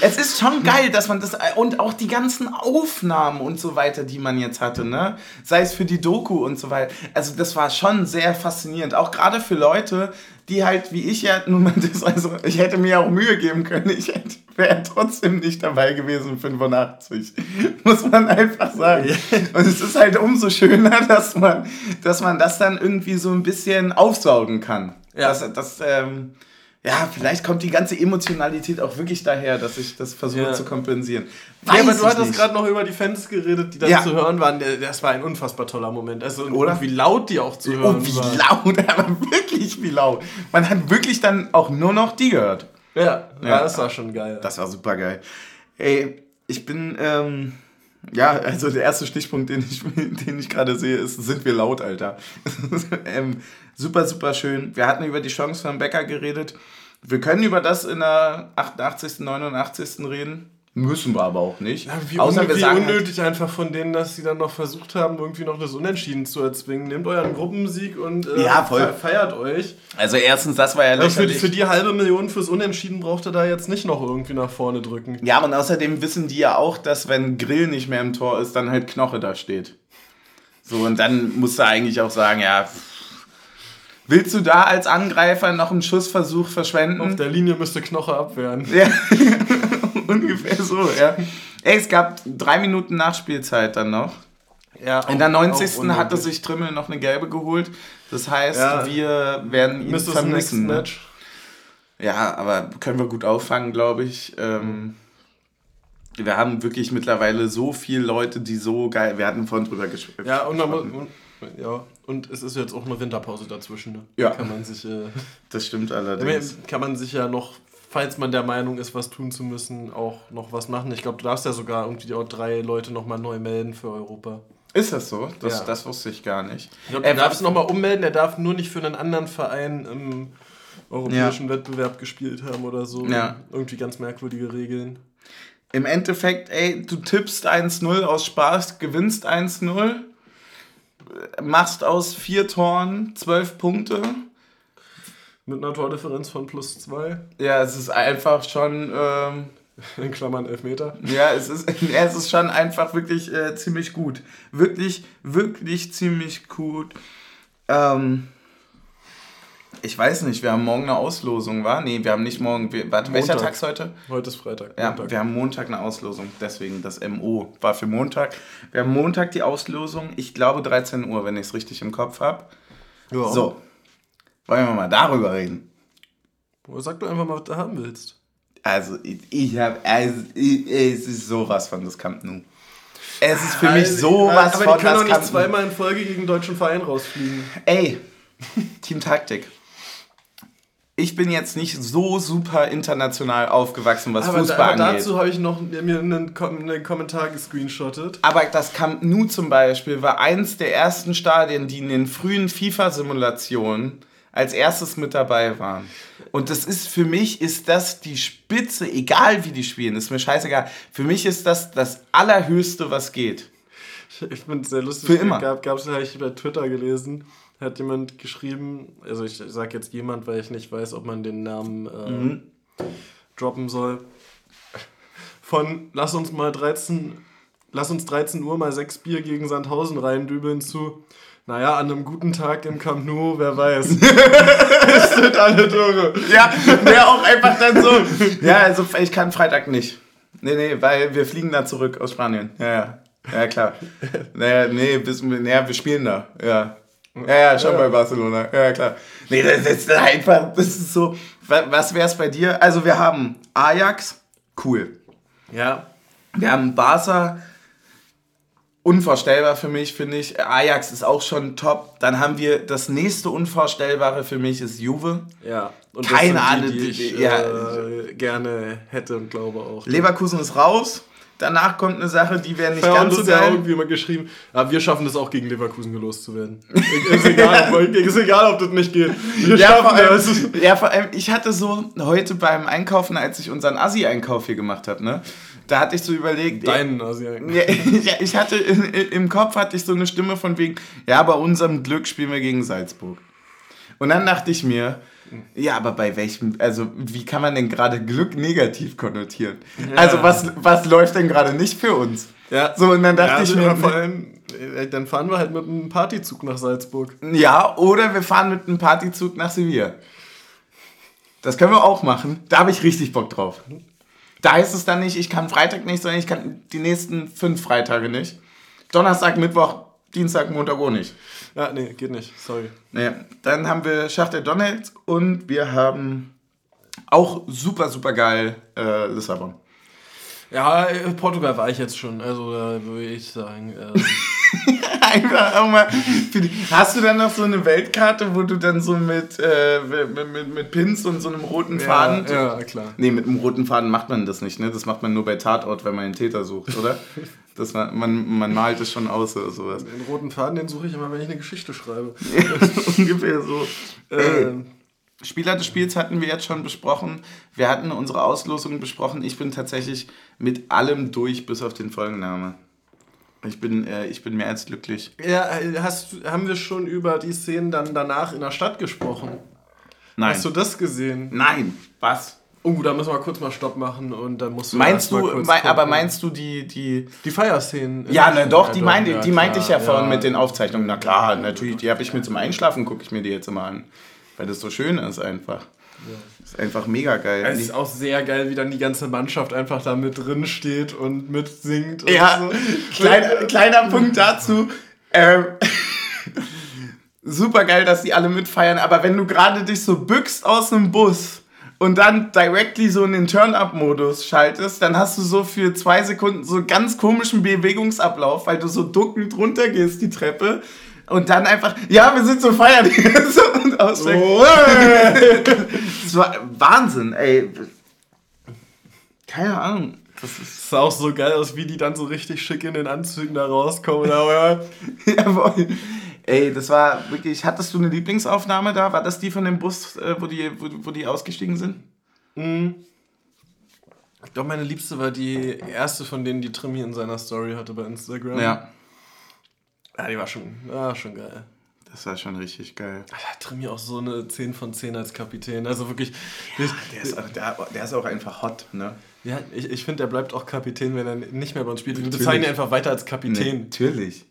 Es ist schon geil, dass man das, und auch die ganzen Aufnahmen und so weiter, die man jetzt hatte, ne? Sei es für die Doku und so weiter. Also das war schon sehr faszinierend. Auch gerade für Leute, die halt, wie ich ja, nun mal das, also ich hätte mir auch Mühe geben können, ich wäre trotzdem nicht dabei gewesen, 85. Muss man einfach sagen. Und es ist halt umso schöner, dass man, dass man das dann irgendwie so ein bisschen aufsaugen kann. Ja. Das, das ähm, ja, vielleicht kommt die ganze Emotionalität auch wirklich daher, dass ich das versuche ja. zu kompensieren. Weiß ja, aber du hattest gerade noch über die Fans geredet, die da ja. zu hören waren. Das war ein unfassbar toller Moment. Also, Oder? Und wie laut die auch zu hören waren. Oh, wie war. laut, aber wirklich wie laut. Man hat wirklich dann auch nur noch die gehört. Ja, ja, das war schon geil. Das war super geil. Ey, ich bin, ähm, ja, also der erste Stichpunkt, den ich, den ich gerade sehe, ist, sind wir laut, Alter. ähm, super, super schön. Wir hatten über die Chance von Becker geredet. Wir können über das in der 88., 89. reden. Müssen wir aber auch nicht. Ja, wie, Außer un wir sagen unnötig halt, einfach von denen, dass sie dann noch versucht haben, irgendwie noch das Unentschieden zu erzwingen. Nehmt euren Gruppensieg und äh, ja, feiert euch. Also erstens, das war ja lächerlich. Also für, für, die halbe Million fürs Unentschieden braucht er da jetzt nicht noch irgendwie nach vorne drücken. Ja, und außerdem wissen die ja auch, dass wenn Grill nicht mehr im Tor ist, dann halt Knoche da steht. So, und dann musst du eigentlich auch sagen, ja... Willst du da als Angreifer noch einen Schussversuch verschwenden? Auf der Linie müsste Knoche abwehren. Ja. Ungefähr so, ja. Ey, es gab drei Minuten Nachspielzeit dann noch. Ja, In der 90. hatte sich Trimmel noch eine gelbe geholt. Das heißt, ja. wir werden ihn vermissen. Ne? Match. Ja, aber können wir gut auffangen, glaube ich. Ähm, wir haben wirklich mittlerweile so viele Leute, die so geil. Wir hatten vorhin drüber gesprochen. Ja, und, und, ja, und es ist jetzt auch eine Winterpause dazwischen. Ne? Ja. Kann man sich. Äh, das stimmt allerdings. Kann man sich ja noch falls man der Meinung ist, was tun zu müssen, auch noch was machen. Ich glaube, du darfst ja sogar irgendwie auch drei Leute nochmal neu melden für Europa. Ist das so? Das, ja. das wusste ich gar nicht. Ich glaub, du äh, darfst nochmal ummelden, der darf nur nicht für einen anderen Verein im europäischen ja. Wettbewerb gespielt haben oder so. Ja. Irgendwie ganz merkwürdige Regeln. Im Endeffekt, ey, du tippst 1-0 aus Spaß, gewinnst 1-0, machst aus vier Toren zwölf Punkte. Mit einer Tordifferenz von plus zwei. Ja, es ist einfach schon. Ähm, In Klammern Elfmeter. Ja, es ist, ja, es ist schon einfach wirklich äh, ziemlich gut. Wirklich, wirklich ziemlich gut. Ähm, ich weiß nicht, wir haben morgen eine Auslosung, war? Nee, wir haben nicht morgen. Wir, warte, welcher Tag ist heute? Heute ist Freitag. Ja, Montag. wir haben Montag eine Auslosung, deswegen das MO war für Montag. Wir haben Montag die Auslosung, ich glaube 13 Uhr, wenn ich es richtig im Kopf habe. Ja. So, wollen wir mal darüber reden? Sag doch einfach mal, was du haben willst. Also, ich, ich habe, also, ich, es ist sowas von das Camp Nou. Es ist für mich sowas aber von Aber die können doch nicht zweimal in Folge gegen einen deutschen Verein rausfliegen. Ey, Team Taktik ich bin jetzt nicht so super international aufgewachsen, was aber Fußball aber angeht. dazu habe ich noch mir einen, einen Kommentar gescreenshottet. Aber das Camp Nou zum Beispiel war eins der ersten Stadien, die in den frühen FIFA-Simulationen als erstes mit dabei waren. Und das ist für mich ist das die Spitze, egal wie die spielen, ist mir scheißegal. Für mich ist das das allerhöchste, was geht. Ich finde es sehr lustig. Für immer. Gab es, habe ich bei Twitter gelesen hat jemand geschrieben, also ich sage jetzt jemand, weil ich nicht weiß, ob man den Namen äh, mhm. droppen soll. Von lass uns mal 13, lass uns 13 Uhr mal sechs Bier gegen Sandhausen reindübeln zu. Naja, an einem guten Tag im Camp Nou, wer weiß. es sind alle Tore. Ja, wäre auch einfach dann so. Ja, also ich kann Freitag nicht. Nee, nee, weil wir fliegen da zurück aus Spanien. Ja, ja. Ja, klar. Naja, nee, bis, naja, wir spielen da. Ja. Ja, ja, schon ja. bei Barcelona. Ja, klar. Nee, das ist einfach, das ist so. Was wäre es bei dir? Also, wir haben Ajax, cool. Ja. Wir haben Barca, unvorstellbar für mich, finde ich. Ajax ist auch schon top. Dann haben wir das nächste Unvorstellbare für mich ist Juve. Ja. Und Keine Ahnung, die, die, ich ja. äh, gerne hätte und glaube auch. Leverkusen ist raus. Danach kommt eine Sache, die wäre nicht ja, ganz so geil. Ja irgendwie mal geschrieben, aber wir schaffen das auch gegen Leverkusen gelost zu werden. ist, egal, ob, ist egal, ob das nicht geht. Wir ja, schaffen vor allem, das. Ja, vor allem, ich hatte so heute beim Einkaufen, als ich unseren Assi-Einkauf hier gemacht habe, ne? Da hatte ich so überlegt. Deinen Assi-Einkauf. Ja, ich hatte im Kopf hatte ich so eine Stimme von wegen, ja, bei unserem Glück spielen wir gegen Salzburg. Und dann dachte ich mir, ja, aber bei welchem, also wie kann man denn gerade Glück negativ konnotieren? Ja. Also was, was läuft denn gerade nicht für uns? Ja. So, und dann dachte ja, ich mir. Vor allem, äh, dann fahren wir halt mit einem Partyzug nach Salzburg. Ja, oder wir fahren mit einem Partyzug nach Sevilla. Das können wir auch machen. Da habe ich richtig Bock drauf. Da heißt es dann nicht, ich kann Freitag nicht, sondern ich kann die nächsten fünf Freitage nicht. Donnerstag, Mittwoch, Dienstag, Montag auch nicht. Ja, nee, geht nicht. Sorry. Nee. Dann haben wir Schachtel Donalds und wir haben auch super, super geil äh, Lissabon. Ja, äh, Portugal war ich jetzt schon. Also da würde ich sagen. Ähm Einfach auch mal. Hast du dann noch so eine Weltkarte, wo du dann so mit, äh, mit, mit, mit, Pins und so einem roten Faden. Ja, ja, klar. Nee, mit einem roten Faden macht man das nicht, ne? Das macht man nur bei Tatort, wenn man einen Täter sucht, oder? Das man, man, man malt es schon aus oder sowas. Den roten Faden, den suche ich immer, wenn ich eine Geschichte schreibe. ungefähr so. Äh, Spieler des Spiels hatten wir jetzt schon besprochen. Wir hatten unsere Auslosung besprochen. Ich bin tatsächlich mit allem durch, bis auf den Folgenname. Ich bin, äh, ich bin mehr als glücklich. Ja, hast, haben wir schon über die Szenen dann danach in der Stadt gesprochen? Nein. Hast du das gesehen? Nein. Was? Oh, da müssen wir kurz mal Stopp machen und dann musst du. Meinst du, mein, aber meinst du die. Die, die Feierszenen? Ja, ne, doch, die, meinte, ja, die meinte ich ja vorhin mit den Aufzeichnungen. Na klar, natürlich, die habe ich mir zum Einschlafen, gucke ich mir die jetzt immer an. Weil das so schön ist einfach. Ist einfach mega geil. Es ist auch sehr geil, wie dann die ganze Mannschaft einfach da mit drin steht und mitsingt. Und ja, so. Klein, kleiner Punkt dazu. Ähm, super geil, dass die alle mitfeiern, aber wenn du gerade dich so bückst aus einem Bus und dann directly so in den Turn-Up-Modus schaltest, dann hast du so für zwei Sekunden so ganz komischen Bewegungsablauf, weil du so duckend runtergehst die Treppe und dann einfach, ja, wir sind so feiern und ausstecken. Oh. das war Wahnsinn, ey. Keine Ahnung. Das, ist sah auch so geil aus, wie die dann so richtig schick in den Anzügen da rauskommen. Aber Jawohl. Ey, das war wirklich. Hattest du eine Lieblingsaufnahme da? War das die von dem Bus, äh, wo, die, wo, wo die ausgestiegen sind? Mhm. Ich glaube, meine liebste war die erste von denen, die Trimi in seiner Story hatte bei Instagram. Ja. Ja, die war schon, war schon geil. Das war schon richtig geil. Da hat Trimi auch so eine 10 von 10 als Kapitän. Also wirklich. Der ist, auch, der, der ist auch einfach hot, ne? Ja, ich, ich finde, der bleibt auch Kapitän, wenn er nicht mehr bei uns spielt. Wir bezeichnen ihn einfach weiter als Kapitän. Natürlich.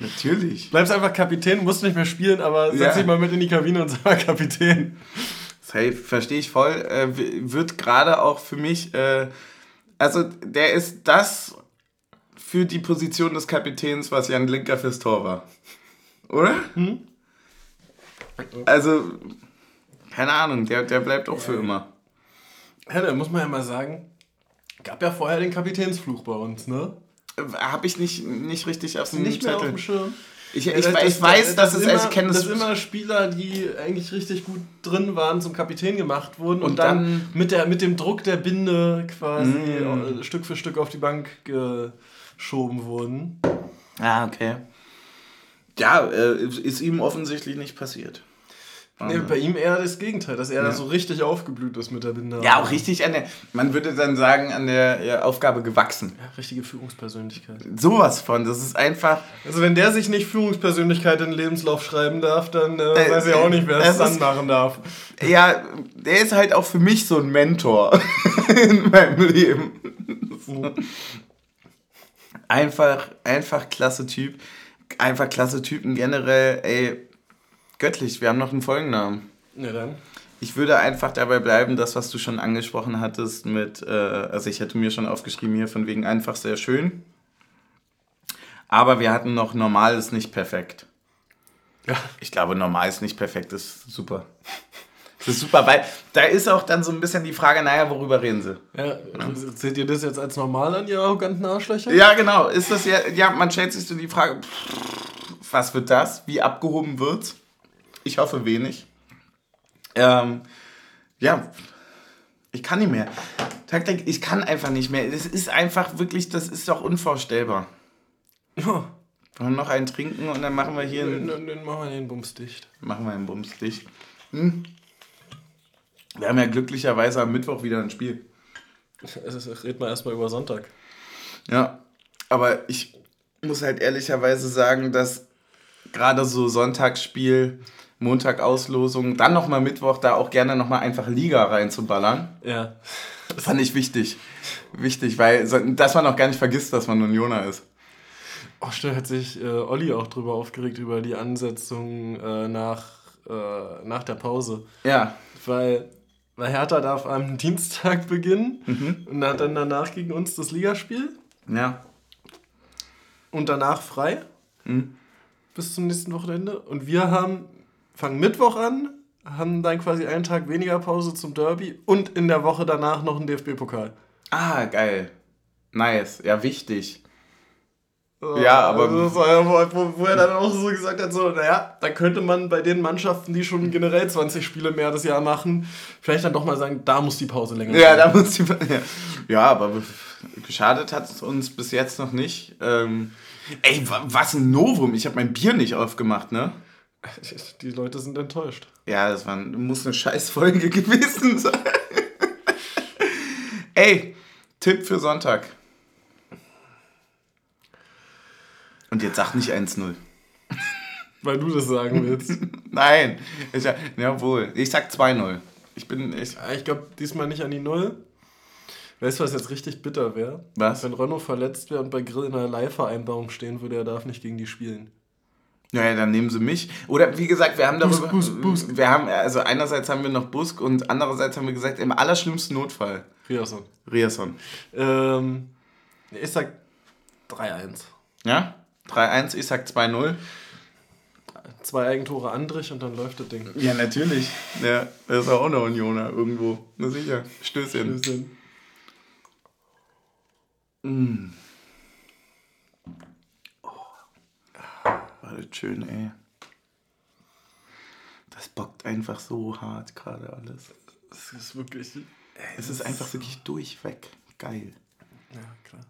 Natürlich. Bleibst einfach Kapitän, musst nicht mehr spielen, aber setz Ja. dich mal mit in die Kabine und sag mal Kapitän. Hey, verstehe ich voll. Äh, wird gerade auch für mich, äh, also der ist das für die Position des Kapitäns, was Jan Linker fürs Tor war. Oder? Also, keine Ahnung, der, der bleibt auch für immer. Ja, da muss man ja mal sagen, gab ja vorher den Kapitänsfluch bei uns, ne? Habe ich nicht, nicht richtig auf dem Nicht mehr auf dem Schirm. Ich, Ja, ich, ich weiß, dass es, immer, ich kenne dass es. immer Spieler, die eigentlich richtig gut drin waren, zum Kapitän gemacht wurden und, Und dann, dann- mit, der, mit dem Druck der Binde quasi Mm. äh, Stück für Stück auf die Bank geschoben wurden. Ah, okay. Ja, äh, ist ihm offensichtlich nicht passiert. Nee, bei ihm eher das Gegenteil, dass er da Ja. so richtig aufgeblüht ist mit der Binde. Ja, auch richtig an der, man würde dann sagen, an der ja, Aufgabe gewachsen. Ja, richtige Führungspersönlichkeit. Sowas von, das ist einfach. Also wenn der sich nicht Führungspersönlichkeit in den Lebenslauf schreiben darf, dann äh, Äh, weiß ich auch nicht, wer das es dann machen darf. Ja, der ist halt auch für mich so ein Mentor in meinem Leben. So. Einfach, einfach klasse Typ. Einfach klasse Typen generell, ey, göttlich, wir haben noch einen Folgennamen. Ja, dann. Ich würde einfach dabei bleiben, das, was du schon angesprochen hattest, mit, äh, also ich hätte mir schon aufgeschrieben hier von wegen einfach sehr schön. Aber wir hatten noch normal ist nicht perfekt. Ja. Ich glaube, normal ist nicht perfekt, ist super. Das ist super, weil da ist auch dann so ein bisschen die Frage, naja, worüber reden sie? Ja, seht ihr das jetzt als normal an, ihr arroganten Arschlöcher? Ja, genau. Ist das ja, ja, man stellt sich so die Frage, pff, was wird das? Wie abgehoben wird's? Ich hoffe wenig. Ähm, ja, ich kann nicht mehr. Taktik, ich kann einfach nicht mehr. Das ist einfach wirklich, das ist doch unvorstellbar. Ja. Wollen noch einen trinken und dann machen wir hier einen, Dann, dann machen wir den Bums dicht. machen wir einen Bums dicht. Hm? Wir haben ja glücklicherweise am Mittwoch wieder ein Spiel. Red mal erstmal über Sonntag. Ja, aber ich muss halt ehrlicherweise sagen, dass gerade so Sonntagsspiel, Montag Auslosung, dann nochmal Mittwoch da auch gerne nochmal einfach Liga reinzuballern, Ja. fand ich wichtig. Wichtig, weil dass man auch gar nicht vergisst, dass man Unioner ist. Oh, stimmt, hat sich äh, Olli auch drüber aufgeregt, über die Ansetzung äh, nach, äh, nach der Pause. Ja, Weil, weil Hertha darf am Dienstag beginnen und hat dann danach gegen uns das Ligaspiel ja. und danach frei bis zum nächsten Wochenende. Und wir haben, fangen Mittwoch an, haben dann quasi einen Tag weniger Pause zum Derby und in der Woche danach noch einen DFB-Pokal. Ah, geil. Nice. Ja, wichtig. Ja, aber- war wo, wo, er dann auch so gesagt hat, so, naja, da könnte man bei den Mannschaften, die schon generell 20 Spiele mehr das Jahr machen, vielleicht dann doch mal sagen, da muss die Pause länger Ja, sein. da muss die. Ja, ja aber geschadet hat es uns bis jetzt noch nicht. Ähm, ey, wa- was ein Novum. Ich habe mein Bier nicht aufgemacht, ne? Die Leute sind enttäuscht. Ja, das war, muss eine Scheißfolge gewesen sein. Ey, Tipp für Sonntag. Und jetzt sag nicht 1-0. Weil du das sagen willst. Nein. Ich, jawohl. Ich sag 2-0. Ich bin. Ich, Ja, ich glaube diesmal nicht an die Null. Weißt du, was jetzt richtig bitter wäre? Was? Wenn Renault verletzt wäre und bei Grill in einer Leihvereinbarung stehen würde, er darf nicht gegen die spielen. naja, dann nehmen sie mich. Oder wie gesagt, wir haben darüber. Busk, Busk. Wir haben, also einerseits haben wir noch Busk und andererseits haben wir gesagt, im allerschlimmsten Notfall. Riasson. Riasson. Ähm, ich sag 3-1. Ja? 3-1, ich sag 2-0. Zwei Eigentore Andrich und dann läuft das Ding. Ja, natürlich. Ja, das ist auch eine Unioner irgendwo. Na sicher. Stößchen. War das schön, ey. Das bockt einfach so hart gerade alles. Das ist wirklich. Es ist einfach wirklich durchweg geil. Ja, klar.